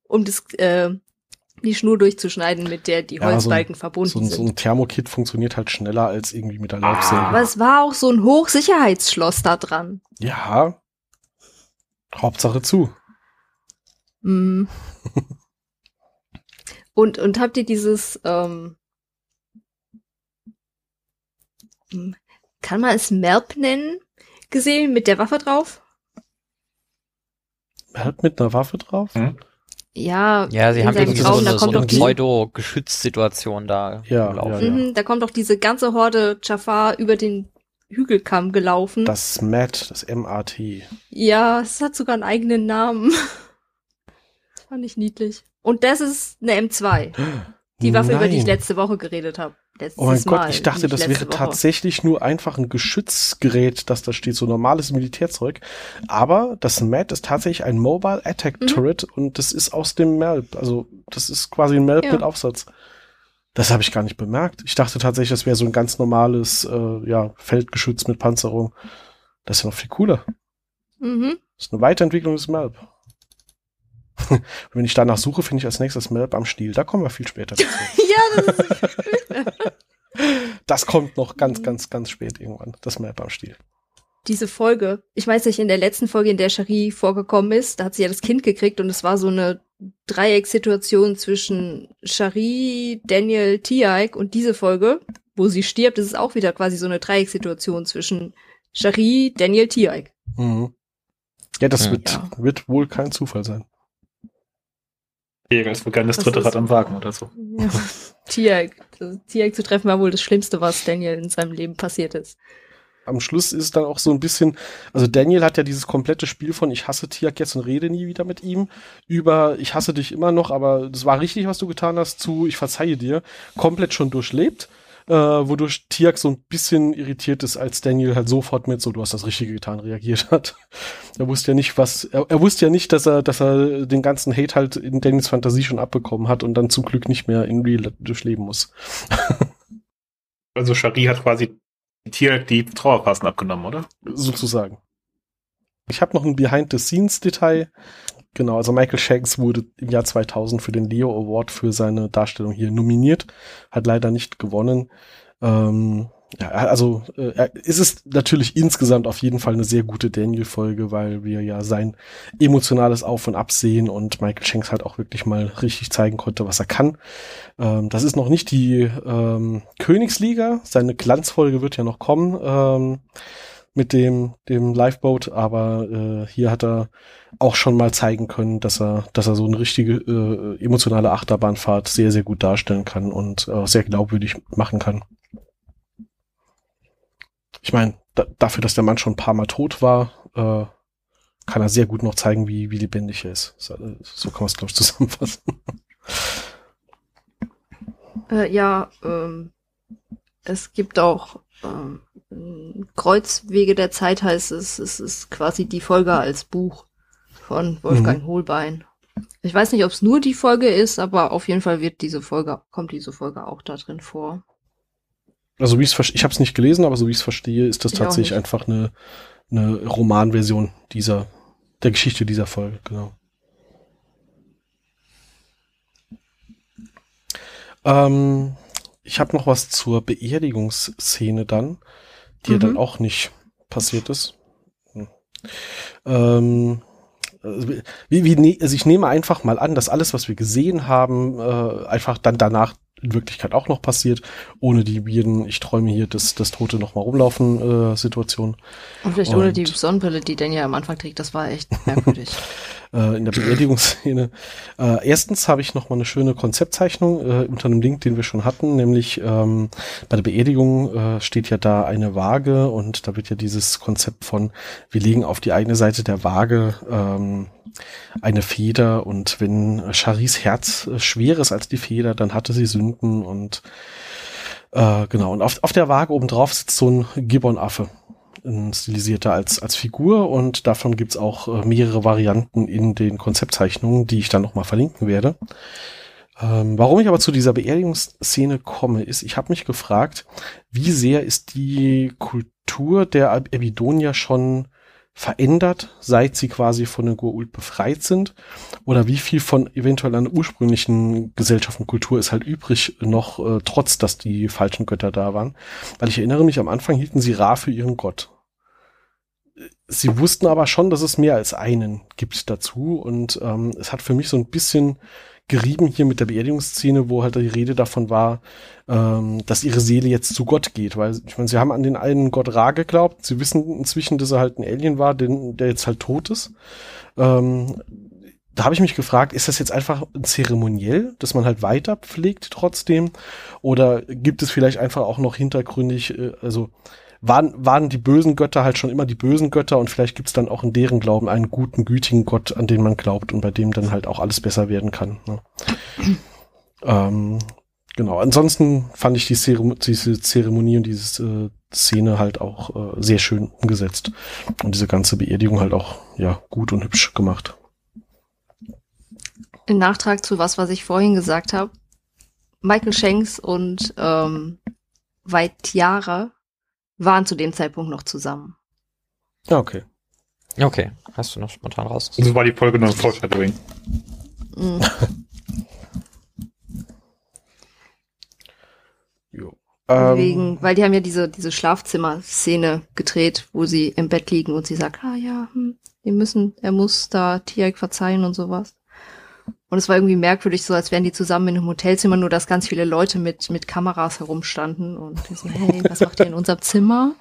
um das, äh, die Schnur durchzuschneiden, mit der die Ja, so ein- Holzbalken verbunden So, ein- so sind. ein Thermokit funktioniert halt schneller als irgendwie mit der. Laufsäge. Aber es war auch so ein Hochsicherheitsschloss da dran. Ja. Hauptsache zu. Mhm. und, und habt ihr dieses, ähm, hm, kann man es Merp nennen, gesehen mit der Waffe drauf? Halt mit einer Waffe drauf? Hm? Ja, Ja, sie haben irgendwie so Traum, da eine, so kommt eine doch die, Pseudo-Geschützsituation da Ja, gelaufen. ja, ja. mhm, da kommt doch diese ganze Horde Jafar über den Hügelkamm gelaufen. Das MAT, das M-A-T. Ja, es hat sogar einen eigenen Namen. Das fand ich niedlich. Und das ist eine M2. Die Waffe, über die ich Nein. letzte Woche geredet habe. Letztes Oh mein Gott, Mal, ich dachte, das wäre Woche. tatsächlich nur einfach ein Geschützgerät, das da steht, so normales Militärzeug. Aber das MAT ist tatsächlich ein Mobile Attack Mhm. Turret und das ist aus dem MALP. Also das ist quasi ein MALP Ja. mit Aufsatz. Das habe ich gar nicht bemerkt. Ich dachte tatsächlich, das wäre so ein ganz normales äh, ja, Feldgeschütz mit Panzerung. Das ist ja noch viel cooler. Mhm. Das ist eine Weiterentwicklung des MALP. Und wenn ich danach suche, finde ich als nächstes MALP am Stiel. Da kommen wir viel später dazu. Ja, das ist Das kommt noch ganz, ganz, ganz spät irgendwann. Das MALP am Stiel. diese Folge. Ich weiß nicht, in der letzten Folge, in der Cherie vorgekommen ist, da hat sie ja das Kind gekriegt und es war so eine Dreiecksituation zwischen Cherie, Daniel, Tiaik und diese Folge, wo sie stirbt, ist es auch wieder quasi so eine Dreiecksituation zwischen Cherie, Daniel, Tiaik. Mhm. Ja, das Hm. wird, Ja. wird wohl kein Zufall sein. Jäger ist wohl gerne das Das dritte Rad am Wagen oder so. Ja. Also, Tiaik zu treffen war wohl das Schlimmste, was Daniel in seinem Leben passiert ist. Am Schluss ist es dann auch so ein bisschen, also Daniel hat ja dieses komplette Spiel von ich hasse Tiak jetzt und rede nie wieder mit ihm, über ich hasse dich immer noch, aber das war richtig, was du getan hast, zu ich verzeihe dir, komplett schon durchlebt, äh, wodurch Tiak so ein bisschen irritiert ist, als Daniel halt sofort mit so du hast das Richtige getan reagiert hat. Er wusste ja nicht, was, er, er wusste ja nicht, dass er, dass er den ganzen Hate halt in Daniels Fantasie schon abbekommen hat und dann zum Glück nicht mehr in Real durchleben muss. Also Shari hat quasi Tier die Trauerphasen abgenommen, oder? sozusagen. Ich habe noch ein Behind-the-Scenes-Detail. Genau, also Michael Shanks wurde im Jahr 2000 für den Leo Award für seine Darstellung hier nominiert, hat leider nicht gewonnen. Ähm, ja, also äh, er- es ist natürlich insgesamt auf jeden Fall eine sehr gute Daniel-Folge, weil wir ja sein emotionales Auf und Ab sehen und Michael Shanks halt auch wirklich mal richtig zeigen konnte, was er kann. Ähm, das ist noch nicht die ähm, Königsliga, seine Glanzfolge wird ja noch kommen. Ähm, mit dem, dem Lifeboat, aber äh, hier hat er auch schon mal zeigen können, dass er, dass er so eine richtige äh, emotionale Achterbahnfahrt sehr, sehr gut darstellen kann und äh, sehr glaubwürdig machen kann. Ich meine, da, dafür, dass der Mann schon ein paar Mal tot war, äh, kann er sehr gut noch zeigen, wie, wie lebendig er ist. So, äh, kann man es, glaube ich, zusammenfassen. Äh, ja, ähm, es gibt auch ähm, Kreuzwege der Zeit heißt es, es ist quasi die Folge als Buch von Wolfgang Holbein. Ich weiß nicht, ob es nur die Folge ist, aber auf jeden Fall wird diese Folge, kommt diese Folge auch da drin vor. Also wie ich es ich habe es nicht gelesen, aber so wie ich es verstehe, ist das Ich tatsächlich einfach eine, eine Romanversion dieser der Geschichte dieser Folge, genau. Ähm, ich habe noch was zur Beerdigungsszene dann, die ja Mhm. dann auch nicht passiert ist. Hm. Ähm, also wie, wie, ne- also ich nehme einfach mal an, dass alles, was wir gesehen haben, äh, einfach dann danach in Wirklichkeit auch noch passiert, ohne die Birnen, ich träume hier, dass das Tote noch mal rumlaufen äh, Situation. Und vielleicht ohne Und- die Sonnenbrille, die Daniel am Anfang trägt, das war echt merkwürdig. äh, in der Beerdigungsszene. Äh, erstens habe ich noch mal eine schöne Konzeptzeichnung äh, unter einem Link, den wir schon hatten, nämlich ähm, bei der Beerdigung äh, steht ja da eine Waage und da wird ja dieses Konzept von wir legen auf die eine Seite der Waage ähm, eine Feder und wenn Charis Herz äh, schwerer ist als die Feder, dann hatte sie Sünden und äh, genau und auf, auf der Waage oben drauf sitzt so ein Gibbon-Affe stilisierter als, als Figur und davon gibt's auch äh, mehrere Varianten in den Konzeptzeichnungen, die ich dann nochmal verlinken werde. Ähm, warum ich aber zu dieser Beerdigungsszene komme, ist, ich habe mich gefragt, wie sehr ist die Kultur der Ab- Abydonia schon verändert, seit sie quasi von der Goa'uld befreit sind? Oder wie viel von eventuell einer ursprünglichen Gesellschaft und Kultur ist halt übrig noch, äh, trotz dass die falschen Götter da waren? Weil ich erinnere mich, am Anfang hielten sie Ra für ihren Gott. Sie wussten aber schon, dass es mehr als einen gibt dazu. Und ähm, es hat für mich so ein bisschen gerieben hier mit der Beerdigungsszene, wo halt die Rede davon war, ähm, dass ihre Seele jetzt zu Gott geht. Weil, ich meine, sie haben an den einen Gott Ra geglaubt. Sie wissen inzwischen, dass er halt ein Alien war, den, der jetzt halt tot ist. Ähm, da habe ich mich gefragt, ist das jetzt einfach ein Zeremoniell, dass man halt weiter pflegt trotzdem? Oder gibt es vielleicht einfach auch noch hintergründig, äh, also waren, waren die bösen Götter halt schon immer die bösen Götter und vielleicht gibt's dann auch in deren Glauben einen guten, gütigen Gott, an den man glaubt und bei dem dann halt auch alles besser werden kann. Ne? ähm, genau. Ansonsten fand ich die Zerem diese Zeremonie und diese äh, Szene halt auch äh, sehr schön umgesetzt und diese ganze Beerdigung halt auch ja gut und hübsch gemacht. In Nachtrag zu was, was ich vorhin gesagt habe. Michael Shanks und ähm, Vaitiara waren zu dem Zeitpunkt noch zusammen. Okay. Okay, hast du noch spontan raus? So war die Folge nur ein Foreshadowing. Mhm. Jo. Ähm, Wegen, weil die haben ja diese, diese Schlafzimmer-Szene gedreht, wo sie im Bett liegen und sie sagt, ah ja, hm, wir müssen, er muss da Tiag verzeihen und sowas. Und es war irgendwie merkwürdig, so als wären die zusammen in einem Hotelzimmer, nur dass ganz viele Leute mit, mit Kameras herumstanden und so, hey, was macht ihr in unserem Zimmer?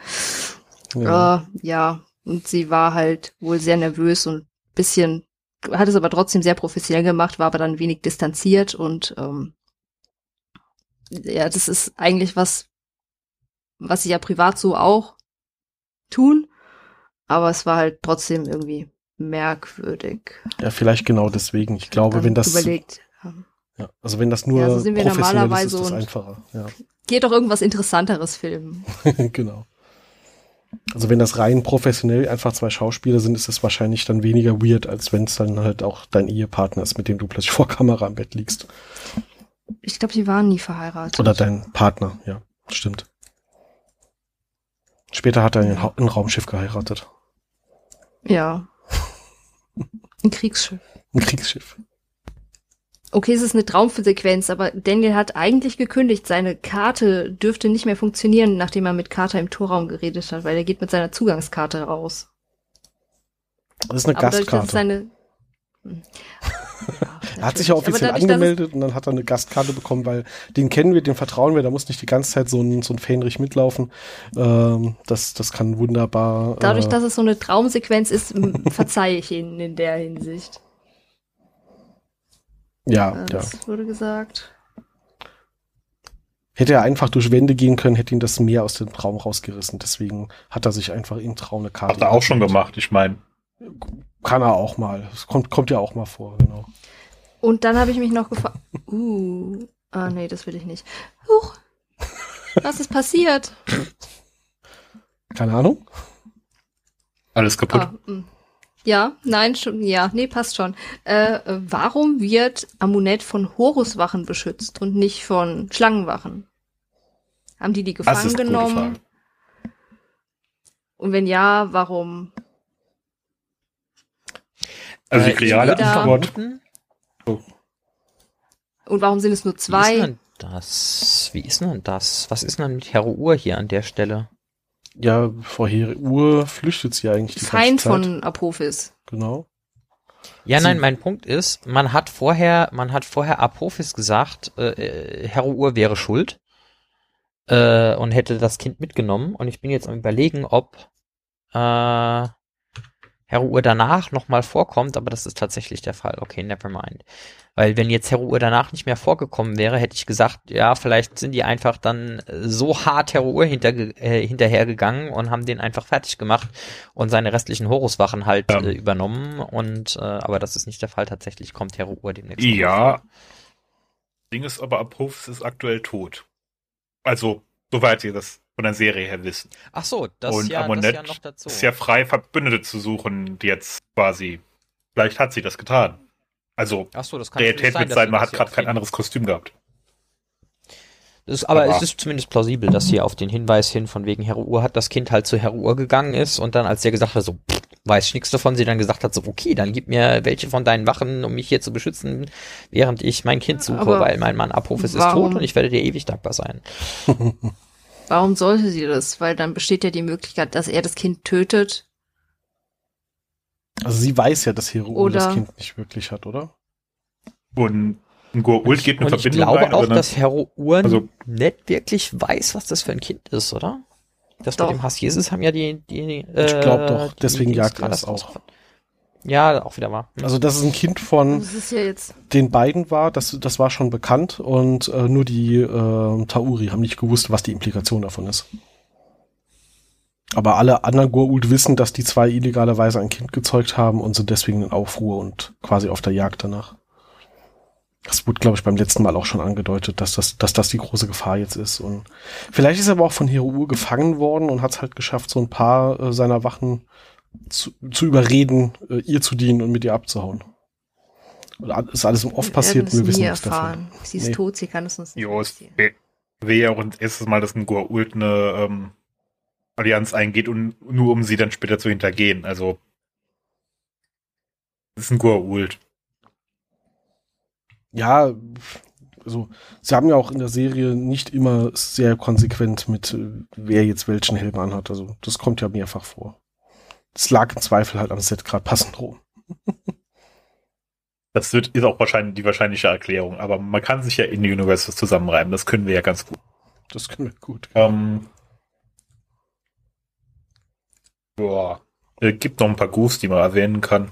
ja. Äh, ja, und sie war halt wohl sehr nervös und bisschen, hat es aber trotzdem sehr professionell gemacht, war aber dann wenig distanziert und ähm, ja, das ist eigentlich was, was sie ja privat so auch tun, aber es war halt trotzdem irgendwie merkwürdig. ja, vielleicht genau deswegen. Ich glaube, wenn das überlegt, ja, also wenn das nur Ja, so sind wir professionell ist, normalerweise ist das einfacher. Ja. geht doch irgendwas Interessanteres filmen. genau. Also wenn das rein professionell einfach zwei Schauspieler sind, ist es wahrscheinlich dann weniger weird, als wenn es dann halt auch dein Ehepartner ist, mit dem du plötzlich vor Kamera im Bett liegst. Ich glaube, die waren nie verheiratet. Oder dein Partner, ja, stimmt. Später hat er ein Raumschiff geheiratet. Ja. Ein Kriegsschiff. Ein Kriegsschiff. Okay, es ist eine Traumsequenz, aber Daniel hat eigentlich gekündigt, seine Karte dürfte nicht mehr funktionieren, nachdem er mit Carter im Torraum geredet hat, weil er geht mit seiner Zugangskarte raus. Das ist eine Aber dadurch, Gastkarte. seine Hm. Ja, Er hat sich ja offiziell dadurch, es- angemeldet und dann hat er eine Gastkarte bekommen, weil den kennen wir, den vertrauen wir, da muss nicht die ganze Zeit so ein, so ein Fähnrich mitlaufen. Ähm, das, das kann wunderbar. Dadurch, äh, dass es so eine Traumsequenz ist, verzeihe ich ihnen in der Hinsicht. ja, Äh, ja. Das wurde gesagt. Hätte er einfach durch Wände gehen können, hätte ihn das Meer aus dem Traum rausgerissen. Deswegen hat er sich einfach im Traum eine Karte. Hat er auch schon gemacht, ich meine. Kann er auch mal. Das kommt, kommt ja auch mal vor, genau. Und dann habe ich mich noch gefragt, uh, ah nee, das will ich nicht. Huch, was ist passiert? Keine Ahnung. Alles kaputt. Ah, mm. ja, nein, schon, ja, nee, passt schon. Äh, warum wird Amunet von Horuswachen beschützt und nicht von Schlangenwachen? Haben die die das gefangen genommen? Frage. Und wenn ja, warum? Also die Äh, reale Antwort. vermuten, Und warum sind es nur Wie ist zwei? denn das? Wie ist denn das? Was ist denn mit Hero Uhr hier an der Stelle? Ja, vorher Uhr flüchtet sie eigentlich die Feind ganze Zeit. von Apophis. Genau. Ja, Sie- nein, mein Punkt ist, man hat vorher, man hat vorher Apophis gesagt, äh, Hero Uhr wäre schuld äh, und hätte das Kind mitgenommen. Und ich bin jetzt am überlegen, ob äh, Hero Uhr danach nochmal vorkommt, aber das ist tatsächlich der Fall. Okay, never mind. Weil wenn jetzt Hero Uhr danach nicht mehr vorgekommen wäre, hätte ich gesagt, ja, vielleicht sind die einfach dann äh, so hart Hero Uhr hinter, äh, hinterhergegangen und haben den einfach fertig gemacht und seine restlichen Horuswachen halt Ja. äh, übernommen. Und äh, aber das ist nicht der Fall. Tatsächlich kommt Hero Uhr demnächst. Ja. Ding ist aber, Apophis ist aktuell tot. Also, soweit sie das von der Serie her wissen. Ach so, das Und ja, das Amunet ja noch dazu. Ist ja frei, Verbündete zu suchen, die jetzt quasi. Vielleicht hat sie das getan. Also, Ach so, das kann Realität natürlich wird dass sein, sie man das hat gerade kein anderes Kostüm gehabt. Das ist, aber, Aber- es ist zumindest plausibel, dass hier auf den Hinweis hin von wegen Hero Uhr hat das Kind halt zu Hero Uhr gegangen ist und dann als der gesagt hat, so, pff, weiß ich nichts davon, sie dann gesagt hat, so, okay, dann gib mir welche von deinen Wachen, um mich hier zu beschützen, während ich mein Kind suche, Aber weil mein Mann Apophis ist tot und ich werde dir ewig dankbar sein. Warum sollte sie das? Weil dann besteht ja die Möglichkeit, dass er das Kind tötet. Also sie weiß ja, dass Hero Oder- das Kind nicht wirklich hat, oder? Und ein Goa'uld geht eine und ich Verbindung glaube rein, auch, dass Hero Uhr Also- nicht wirklich weiß, was das für ein Kind ist, oder? Das Doch. mit dem Hass Jesus haben ja die, die äh, Ich glaub doch, deswegen jagt er erst auch. rausgefunden. Ja, auch wieder wahr. Hm. Also dass es ein Kind von den beiden war, das, das war schon bekannt und äh, nur die äh, Tauri haben nicht gewusst, was die Implikation davon ist. Aber alle anderen Goa'uld wissen, dass die zwei illegalerweise ein Kind gezeugt haben und sind deswegen in Aufruhr und quasi auf der Jagd danach. Das wurde, glaube ich, beim letzten Mal auch schon angedeutet, dass das, dass das die große Gefahr jetzt ist. Und vielleicht ist er aber auch von Hero gefangen worden und hat es halt geschafft, so ein paar äh, seiner Wachen zu, zu überreden, äh, ihr zu dienen und mit ihr abzuhauen. Und ist alles Off passiert, wir, wir wissen nichts davon. Sie ist nee. tot, sie kann es uns nicht Jo, es wäre ja auch das erste Mal, dass ein Goa'uld eine ähm, Allianz eingeht, und, nur um sie dann später zu hintergehen. Also, das ist ein Goa'uld. Ja, also sie haben ja auch in der Serie nicht immer sehr konsequent mit, äh, wer jetzt welchen Helm anhat. Also das kommt ja mehrfach vor. Es lag im Zweifel halt am Set gerade passend rum. das wird, ist auch wahrscheinlich die wahrscheinliche Erklärung, aber man kann sich ja in die Universes zusammenreiben, das können wir ja ganz gut. Das können wir gut. Ähm, boah, es gibt noch ein paar Goofs, die man erwähnen kann.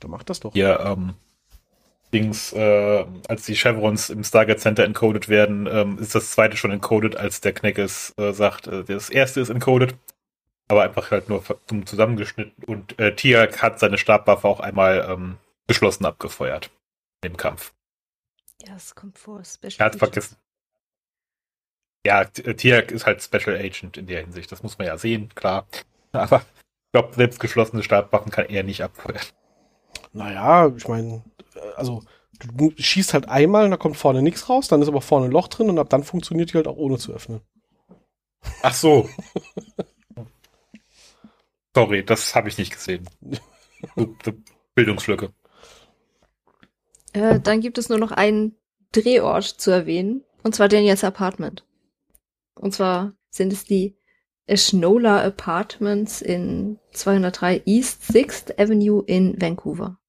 Da macht das doch. Ja, ähm, Dings, äh, als die Chevrons im Stargate Center encoded werden, ähm, ist das zweite schon encoded, als der Kneckes äh, sagt, äh, das erste ist encoded, aber einfach halt nur dumm zusammengeschnitten und äh, Tiak hat seine Stabwaffe auch einmal ähm, geschlossen abgefeuert im Kampf. Ja, es kommt vor. Special er hat vergessen. Ja, äh, Tiak ist halt Special Agent in der Hinsicht. Das muss man ja sehen, klar. Aber ich glaube, selbst geschlossene Stabwaffen kann er nicht abfeuern. Naja, ich meine, also du schießt halt einmal und da kommt vorne nichts raus, dann ist aber vorne ein Loch drin und ab dann funktioniert die halt auch ohne zu öffnen. Ach so. Sorry, das habe ich nicht gesehen. Bildungslücke. Äh, dann gibt es nur noch einen Drehort zu erwähnen, und zwar Daniels Apartment. Und zwar sind es die Ashnola Apartments in 203 East 6th Avenue in Vancouver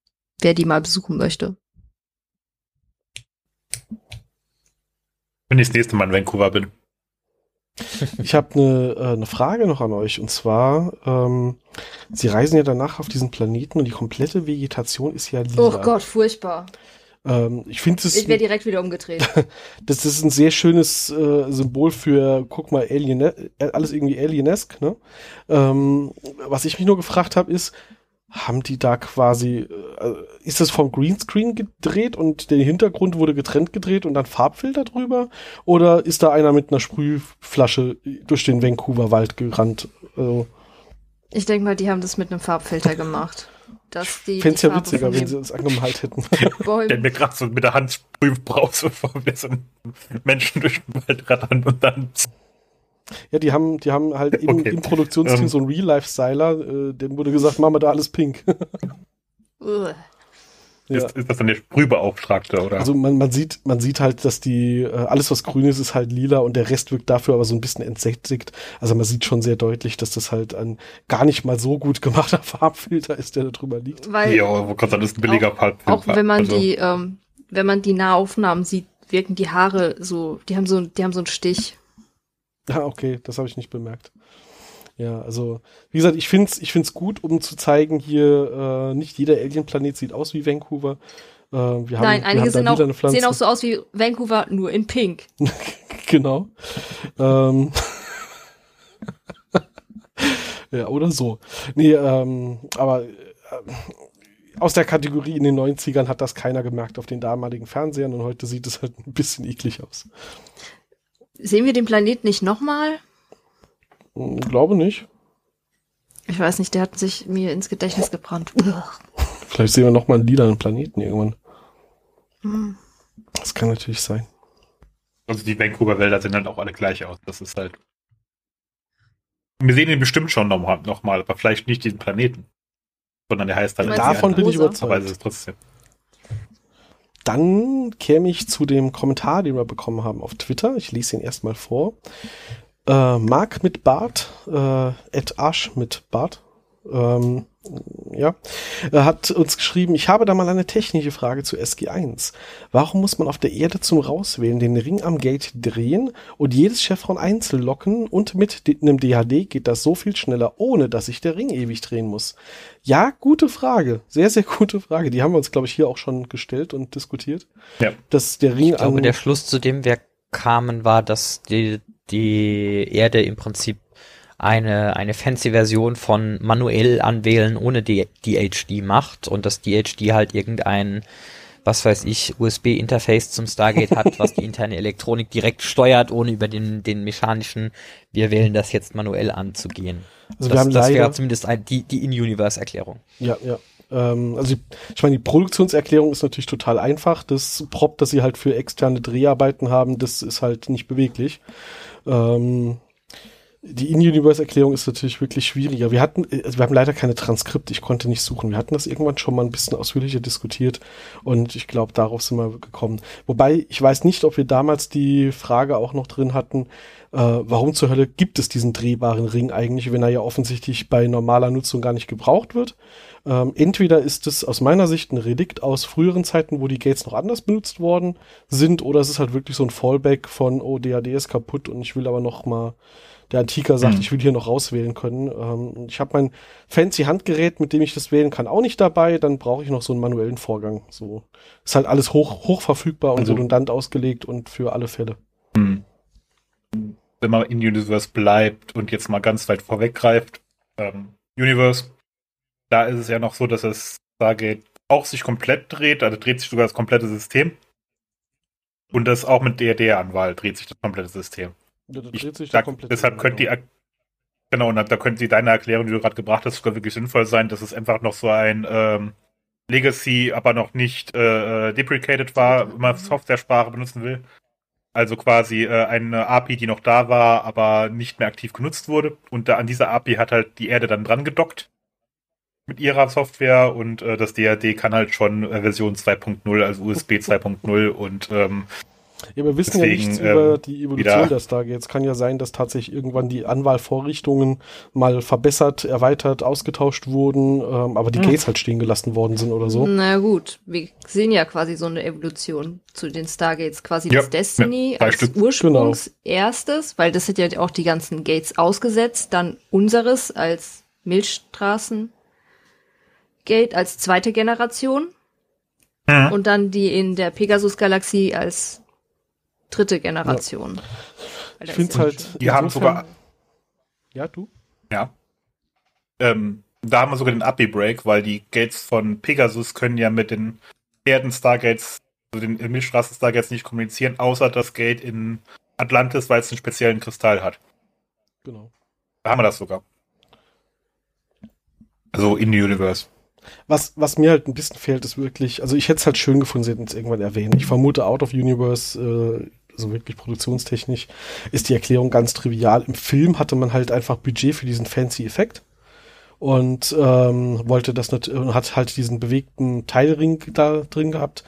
wer die mal besuchen möchte. Wenn ich das nächste Mal in Vancouver bin. Ich habe eine äh, ne Frage noch an euch und zwar, ähm, Sie reisen ja danach auf diesen Planeten und die komplette Vegetation ist ja lila. Oh Gott, furchtbar. Ähm, ich finde es. Ich wäre direkt wieder umgedreht. das ist ein sehr schönes äh, Symbol für, guck mal, Alien, äh, alles irgendwie alienesk. Ne? Ähm, was ich mich nur gefragt habe, ist, haben die da quasi, äh, ist das vom Greenscreen gedreht und der Hintergrund wurde getrennt gedreht und dann Farbfilter drüber? Oder ist da einer mit einer Sprühflasche durch den Vancouver Wald gerannt? Also, ich denke mal, die haben das mit einem Farbfilter gemacht. Dass die, Fände es ja witziger, wenn sie uns angemalt hätten. Der mir gerade so mit der Hand Sprühbrause vor mir so Menschen durch den Wald rattern und dann ja, die haben, die haben halt im, okay. im Produktionsteam um. Ähm. so einen Real-Life-Styler, äh, dem wurde gesagt, machen wir da alles pink. ja. ist, ist, das dann der Sprühbeauftragte, oder? Also man, man sieht, man sieht halt, dass die, äh, alles was grün ist, ist halt lila und der Rest wirkt dafür aber so ein bisschen entsättigt. Also man sieht schon sehr deutlich, dass das halt ein gar nicht mal so gut gemachter Farbfilter ist, der da drüber liegt. Weil ja, wo kommt dann ist ein billiger Farbfilter. Auch wenn man also. die, ähm, wenn man die Nahaufnahmen sieht, wirken die Haare so, die haben so, die haben so einen Stich. Ah, okay, das habe ich nicht bemerkt. Ja, also, wie gesagt, ich finde es ich find's gut, um zu zeigen, hier äh, nicht jeder Alien-Planet sieht aus wie Vancouver. Äh, wir haben, Nein, einige sind auch, sehen auch so aus wie Vancouver, nur in Pink. genau. ähm. ja, oder so. Nee, ähm, aber äh, aus der Kategorie in den 90ern hat das keiner gemerkt auf den damaligen Fernsehern und heute sieht es halt ein bisschen eklig aus. Sehen wir den Planet nicht nochmal? Hm, glaube nicht. Ich weiß nicht, der hat sich mir ins Gedächtnis gebrannt. Vielleicht sehen wir nochmal einen lilanen Planeten irgendwann. Hm. Das kann natürlich sein. Also die Vancouver-Wälder sehen halt auch alle gleich aus. Das ist halt. Wir sehen ihn bestimmt schon nochmal, noch mal, aber vielleicht nicht diesen Planeten. Sondern der heißt dann. Davon bin ich überzeugt. Aber es ist trotzdem dann käme ich zu dem Kommentar, den wir bekommen haben auf Twitter. Ich lese ihn erstmal vor. Äh, Mark mit Bart, äh, Ed Arsch mit Bart, ähm, ja, er hat uns geschrieben, ich habe da mal eine technische Frage zu SG1. Warum muss man auf der Erde zum Rauswählen den Ring am Gate drehen und jedes Chevron einzeln locken und mit einem DHD geht das so viel schneller, ohne dass sich der Ring ewig drehen muss? Ja, gute Frage. Sehr, sehr gute Frage. Die haben wir uns, glaube ich, hier auch schon gestellt und diskutiert. Ja. Dass der Ring ich glaube, der Schluss, zu dem wir kamen, war, dass die, die Erde im Prinzip eine, eine fancy Version von manuell anwählen ohne die DHD macht und das DHD halt irgendein was weiß ich, USB-Interface zum Stargate hat, was die interne Elektronik direkt steuert, ohne über den, den mechanischen, wir wählen das jetzt manuell anzugehen. Also das, wir haben das leider, wäre zumindest ein, die, die In-Universe-Erklärung. Ja, ja. Ähm, also ich, ich meine, die Produktionserklärung ist natürlich total einfach. Das Prop, das sie halt für externe Dreharbeiten haben, das ist halt nicht beweglich. Ähm, die In-Universe-Erklärung ist natürlich wirklich schwieriger. Wir hatten, also wir haben leider keine Transkripte, ich konnte nicht suchen. Wir hatten das irgendwann schon mal ein bisschen ausführlicher diskutiert und ich glaube, darauf sind wir gekommen. Wobei, ich weiß nicht, ob wir damals die Frage auch noch drin hatten, äh, warum zur Hölle gibt es diesen drehbaren Ring eigentlich, wenn er ja offensichtlich bei normaler Nutzung gar nicht gebraucht wird. Ähm, entweder ist es aus meiner Sicht ein Relikt aus früheren Zeiten, wo die Gates noch anders benutzt worden sind, oder es ist halt wirklich so ein Fallback von, oh, DAD ist kaputt und ich will aber noch mal der Antiker sagt, Mhm. ich will hier noch rauswählen können. Ähm, ich habe mein fancy Handgerät, mit dem ich das wählen kann, auch nicht dabei. Dann brauche ich noch so einen manuellen Vorgang. So ist halt alles hoch, hoch verfügbar und Also- redundant ausgelegt und für alle Fälle. Hm. Wenn man in Universe bleibt und jetzt mal ganz weit vorweggreift, ähm, Universe, da ist es ja noch so, dass das Stargate auch sich komplett dreht, also dreht sich sogar das komplette System. Und das auch mit DRD-Anwahl dreht sich das komplette System. Da Ich, dreht sich da, der komplette deshalb könnte die, genau. Und da, da könnte deine Erklärung, die du gerade gebracht hast, sogar wirklich sinnvoll sein, dass es einfach noch so ein ähm, Legacy, aber noch nicht äh, äh, deprecated war, wenn man Software-Sprache benutzen will. Also quasi äh, eine API, die noch da war, aber nicht mehr aktiv genutzt wurde. Und da an dieser API hat halt die Erde dann dran gedockt mit ihrer Software und äh, das DAD kann halt schon äh, Version 2.0, also USB 2.0 und ähm, Ja, wir wissen ja Deswegen, nichts ähm, über die Evolution der Stargates. Kann ja sein, dass tatsächlich irgendwann die Anwahlvorrichtungen mal verbessert, erweitert, ausgetauscht wurden, ähm, aber die Hm. Gates halt stehen gelassen worden sind oder so. Na gut, wir sehen ja quasi so eine Evolution zu den Stargates, quasi Ja, das Destiny ja, als Stück. Ursprungs erstes, weil das hat ja auch die ganzen Gates ausgesetzt, dann unseres als Milchstraßen Gate als zweite Generation Mhm. und dann die in der Pegasus-Galaxie als dritte Generation. Weil Ich finde es ja halt. Die haben sogar Ja, du? Ja. Ähm, da haben wir sogar den API-Break, weil die Gates von Pegasus können ja mit den Erden-Stargates, also den Milchstraßen-Stargates nicht kommunizieren, außer das Gate in Atlantis, weil es einen speziellen Kristall hat. Genau. Da haben wir das sogar. Also in the Universe. Was, was mir halt ein bisschen fehlt, ist wirklich, also ich hätte es halt schön gefunden, sie hätten es irgendwann erwähnt. Ich vermute, Out of Universe, äh, also wirklich produktionstechnisch, ist die Erklärung ganz trivial. Im Film hatte man halt einfach Budget für diesen fancy Effekt und ähm, wollte das hat halt diesen bewegten Teilring da drin gehabt.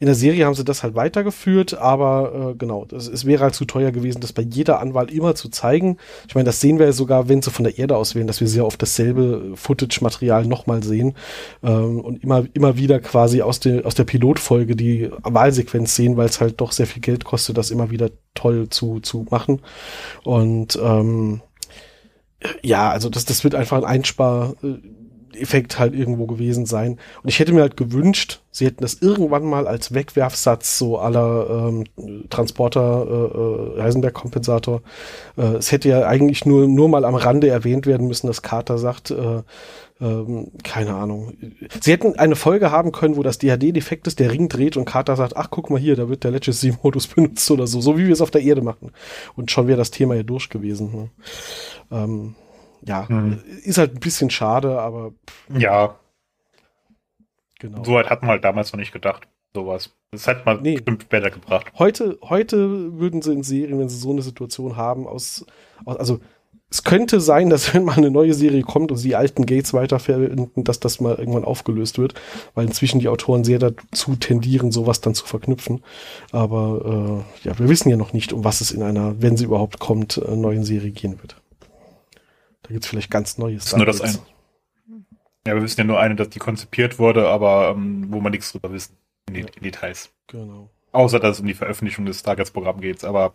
In der Serie haben sie das halt weitergeführt, aber äh, genau, das, es wäre halt zu teuer gewesen, das bei jeder Anwahl immer zu zeigen. Ich meine, das sehen wir ja sogar, wenn sie von der Erde aus wählen, dass wir sehr oft dasselbe Footage-Material nochmal sehen ähm, und immer, immer wieder quasi aus, der aus der Pilotfolge die Wahlsequenz sehen, weil es halt doch sehr viel Geld kostet, das immer wieder toll zu, zu machen. Und ähm, ja, also das, das wird einfach ein Einspar. Äh, Effekt halt irgendwo gewesen sein. Und ich hätte mir halt gewünscht, sie hätten das irgendwann mal als Wegwerfsatz so aller ähm, Transporter äh, äh, Heisenberg-Kompensator. Äh, es hätte ja eigentlich nur nur mal am Rande erwähnt werden müssen, dass Carter sagt, äh, ähm, keine Ahnung. Sie hätten eine Folge haben können, wo das DHD defekt ist, der Ring dreht und Carter sagt, ach guck mal hier, da wird der Legacy-Modus benutzt oder so, so wie wir es auf der Erde machen. Und schon wäre das Thema ja durch gewesen. Ne? Ähm, ja, Mhm. ist halt ein bisschen schade, aber Ja, genau. so weit hat man halt damals noch nicht gedacht. Sowas. Das hätte man Nee. bestimmt später gebracht. Heute, heute würden sie in Serien, wenn sie so eine Situation haben, aus, aus also es könnte sein, dass wenn mal eine neue Serie kommt und sie die alten Gates weiterverwenden, dass das mal irgendwann aufgelöst wird, weil inzwischen die Autoren sehr dazu tendieren, sowas dann zu verknüpfen. Aber äh, ja, wir wissen ja noch nicht, um was es in einer, wenn sie überhaupt kommt, äh, neuen Serie gehen wird. Da gibt's vielleicht ganz Neues. ist nur das eine. Ja, wir wissen ja nur eine, dass die konzipiert wurde, aber ähm, wo man nichts drüber wissen. In, die, Ja. Details. Genau. Außer, dass es um die Veröffentlichung des Stargates-Programms geht. Aber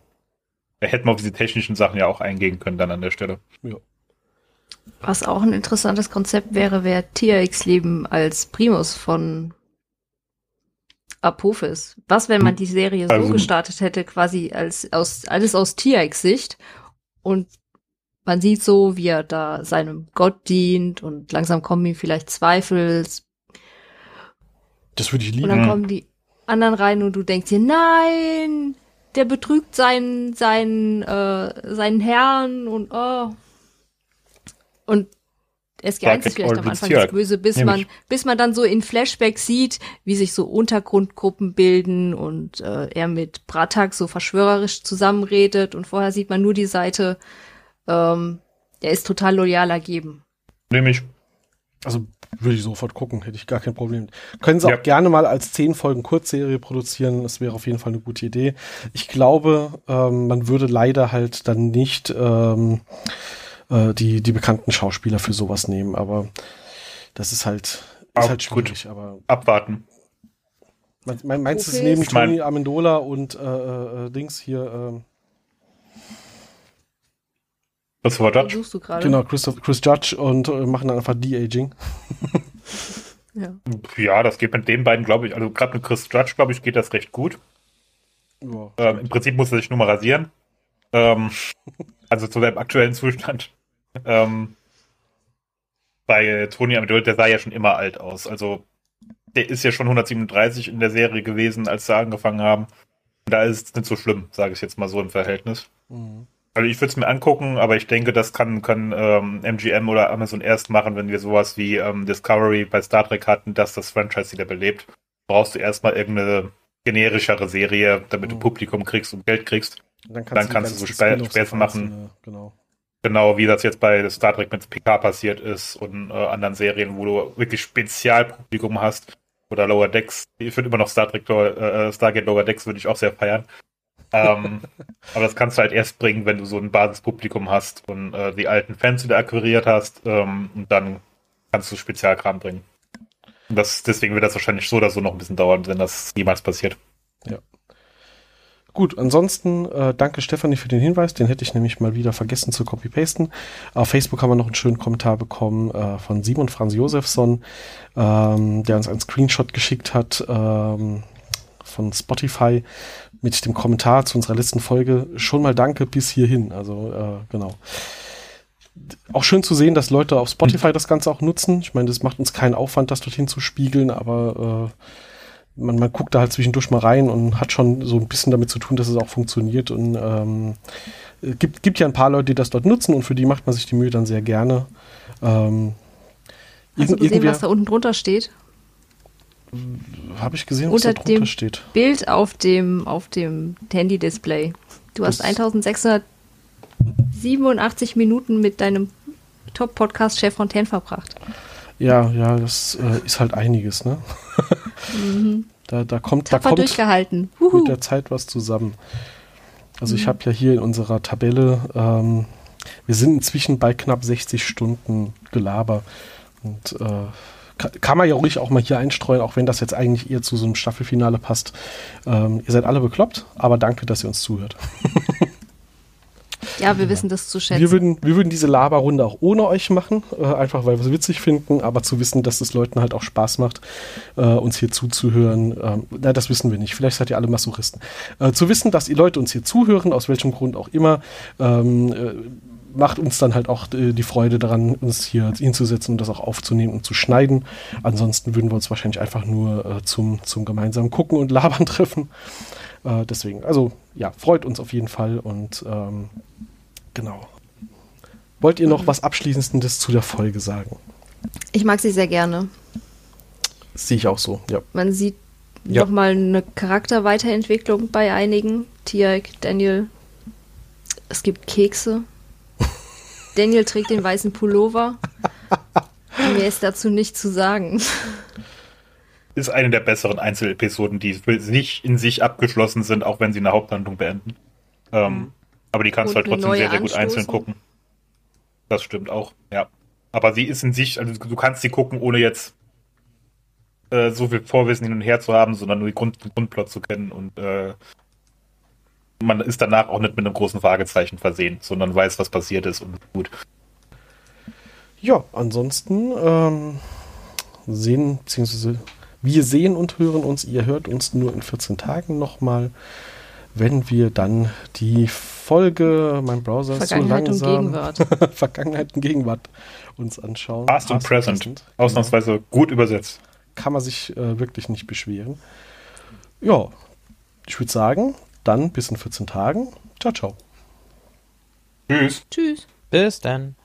da hätten wir auf diese technischen Sachen ja auch eingehen können dann an der Stelle. Was auch ein interessantes Konzept wäre, wäre TRX-Leben als Primus von Apophis. Was, wenn man die Serie so Also- gestartet hätte, quasi als aus alles aus TRX-Sicht und man sieht so, wie er da seinem Gott dient und langsam kommen ihm vielleicht Zweifel. Das würde ich Und lieben. dann kommen die anderen rein und du denkst dir, nein, der betrügt seinen, seinen, äh, seinen Herrn und oh. Und SG1 Dark ist vielleicht am Anfang das Böse, bis man, bis man dann so in Flashbacks sieht, wie sich so Untergrundgruppen bilden und äh, er mit Bratak so verschwörerisch zusammenredet und vorher sieht man nur die Seite, ähm, der ist total loyaler geben. Nämlich, Also würde ich sofort gucken, hätte ich gar kein Problem. Können sie Ja. auch gerne mal als zehn Folgen Kurzserie produzieren, das wäre auf jeden Fall eine gute Idee. Ich glaube, ähm, man würde leider halt dann nicht ähm, äh, die, die bekannten Schauspieler für sowas nehmen, aber das ist halt, ist Auch halt gut. schwierig. Aber abwarten. mein, mein, meinst du, es Okay. neben Ich mein- Tony Amendola und äh, äh, Dings hier, ähm, Was war Den das? suchst du gerade. genau, Christoph, Chris Judge und äh, machen dann einfach De-Aging. Ja. Ja, das geht mit den beiden, glaube ich, also gerade mit Chris Judge, glaube ich, geht das recht gut. Ja. Ähm, Im Prinzip muss er sich nur mal rasieren. Ähm, also zu seinem aktuellen Zustand. Ähm, bei Tony Amendola, der sah ja schon immer alt aus. Also der ist ja schon 137 in der Serie gewesen, als sie angefangen haben. Da ist es nicht so schlimm, sage ich jetzt mal so im Verhältnis. Mhm. Also ich würde es mir angucken, aber ich denke, das kann, kann ähm, MGM oder Amazon erst machen, wenn wir sowas wie ähm, Discovery bei Star Trek hatten, dass das Franchise wieder belebt. Brauchst du erstmal irgendeine generischere Serie, damit du Mhm. Publikum kriegst und Geld kriegst. Dann Dann die kannst du so Spä- Späße machen. einzelne- Genau. Genau wie das jetzt bei Star Trek mit PK passiert ist und äh, anderen Serien, wo du wirklich Spezialpublikum hast. Oder Lower Decks. Ich finde immer noch Star Trek, äh, Stargate Lower Decks würde ich auch sehr feiern. Ähm, aber das kannst du halt erst bringen, wenn du so ein Basispublikum hast und äh, die alten Fans wieder akquiriert hast. Ähm, und dann kannst du Spezialkram bringen. Und das, deswegen wird das wahrscheinlich so oder so noch ein bisschen dauern, wenn das jemals passiert. Gut, ansonsten äh, danke Stefanie für den Hinweis, den hätte ich nämlich mal wieder vergessen zu copy-pasten. Auf Facebook haben wir noch einen schönen Kommentar bekommen äh, von Simon Franz Josefsson, ähm, der uns einen Screenshot geschickt hat ähm, von Spotify mit dem Kommentar zu unserer letzten Folge. Schon mal danke bis hierhin. Also äh, genau. Auch schön zu sehen, dass Leute auf Spotify das Ganze auch nutzen. Ich meine, das macht uns keinen Aufwand, das dorthin zu spiegeln, aber äh, man, man guckt da halt zwischendurch mal rein und hat schon so ein bisschen damit zu tun, dass es auch funktioniert. Und ähm, es gibt, gibt ja ein paar Leute, die das dort nutzen und für die macht man sich die Mühe dann sehr gerne. Ähm, Hast du gesehen, was da unten drunter steht? Habe ich gesehen, was da Unter drunter dem steht. Bild auf dem, auf dem Handy-Display. Du hast Das- 1687 Minuten mit deinem Top-Podcast Chef Fontaine verbracht. Ja, ja, das äh, ist halt einiges, ne? Da, da kommt, da Tapfer kommt durchgehalten. mit der Zeit was zusammen. Also Mhm. ich habe ja hier in unserer Tabelle, ähm, wir sind inzwischen bei knapp 60 Stunden Gelaber. Und äh, kann man ja ruhig auch mal hier einstreuen, auch wenn das jetzt eigentlich eher zu so einem Staffelfinale passt. Ähm, ihr seid alle bekloppt, aber danke, dass ihr uns zuhört. Ja, wir wissen das zu schätzen. Wir würden, wir würden diese Laberrunde auch ohne euch machen, äh, einfach weil wir es witzig finden, aber zu wissen, dass es Leuten halt auch Spaß macht, äh, uns hier zuzuhören, ähm, na, das wissen wir nicht. Vielleicht seid ihr alle Masochisten. Äh, zu wissen, dass die Leute uns hier zuhören, aus welchem Grund auch immer, ähm, äh, macht uns dann halt auch äh, die Freude daran, uns hier hinzusetzen und das auch aufzunehmen und zu schneiden. Ansonsten würden wir uns wahrscheinlich einfach nur äh, zum, zum gemeinsamen Gucken und Labern treffen. Äh, deswegen, also ja, freut uns auf jeden Fall und ähm, genau. Wollt ihr noch was Abschließendes zu der Folge sagen? ich mag sie sehr gerne. Sehe ich auch so, ja. Man sieht Ja. nochmal eine Charakterweiterentwicklung bei einigen. Tiak, Daniel. Es gibt Kekse. Daniel trägt den weißen Pullover. Mehr ist dazu nicht zu sagen. Ist eine der besseren Einzelepisoden, die sich in sich abgeschlossen sind, auch wenn sie eine Haupthandlung beenden. Ähm, aber die kannst du halt trotzdem sehr, sehr gut einzeln anstoßen. gucken. Das stimmt auch, ja. Aber sie ist in sich, also du kannst sie gucken, ohne jetzt äh, so viel Vorwissen hin und her zu haben, sondern nur die Grund, den Grundplot zu kennen und äh, man ist danach auch nicht mit einem großen Fragezeichen versehen, sondern weiß, was passiert ist und gut. Ja, ansonsten ähm, sehen, beziehungsweise wir sehen und hören uns, ihr hört uns nur in 14 Tagen nochmal, wenn wir dann die Folge, mein Browser ist so langsam. Vergangenheit und Gegenwart uns anschauen. Past und Present, present. Genau. ausnahmsweise genau. gut übersetzt. Kann man sich äh, wirklich nicht beschweren. Ja, ich würde sagen, dann bis in 14 Tagen. Ciao, ciao. Tschüss. Tschüss. Bis dann.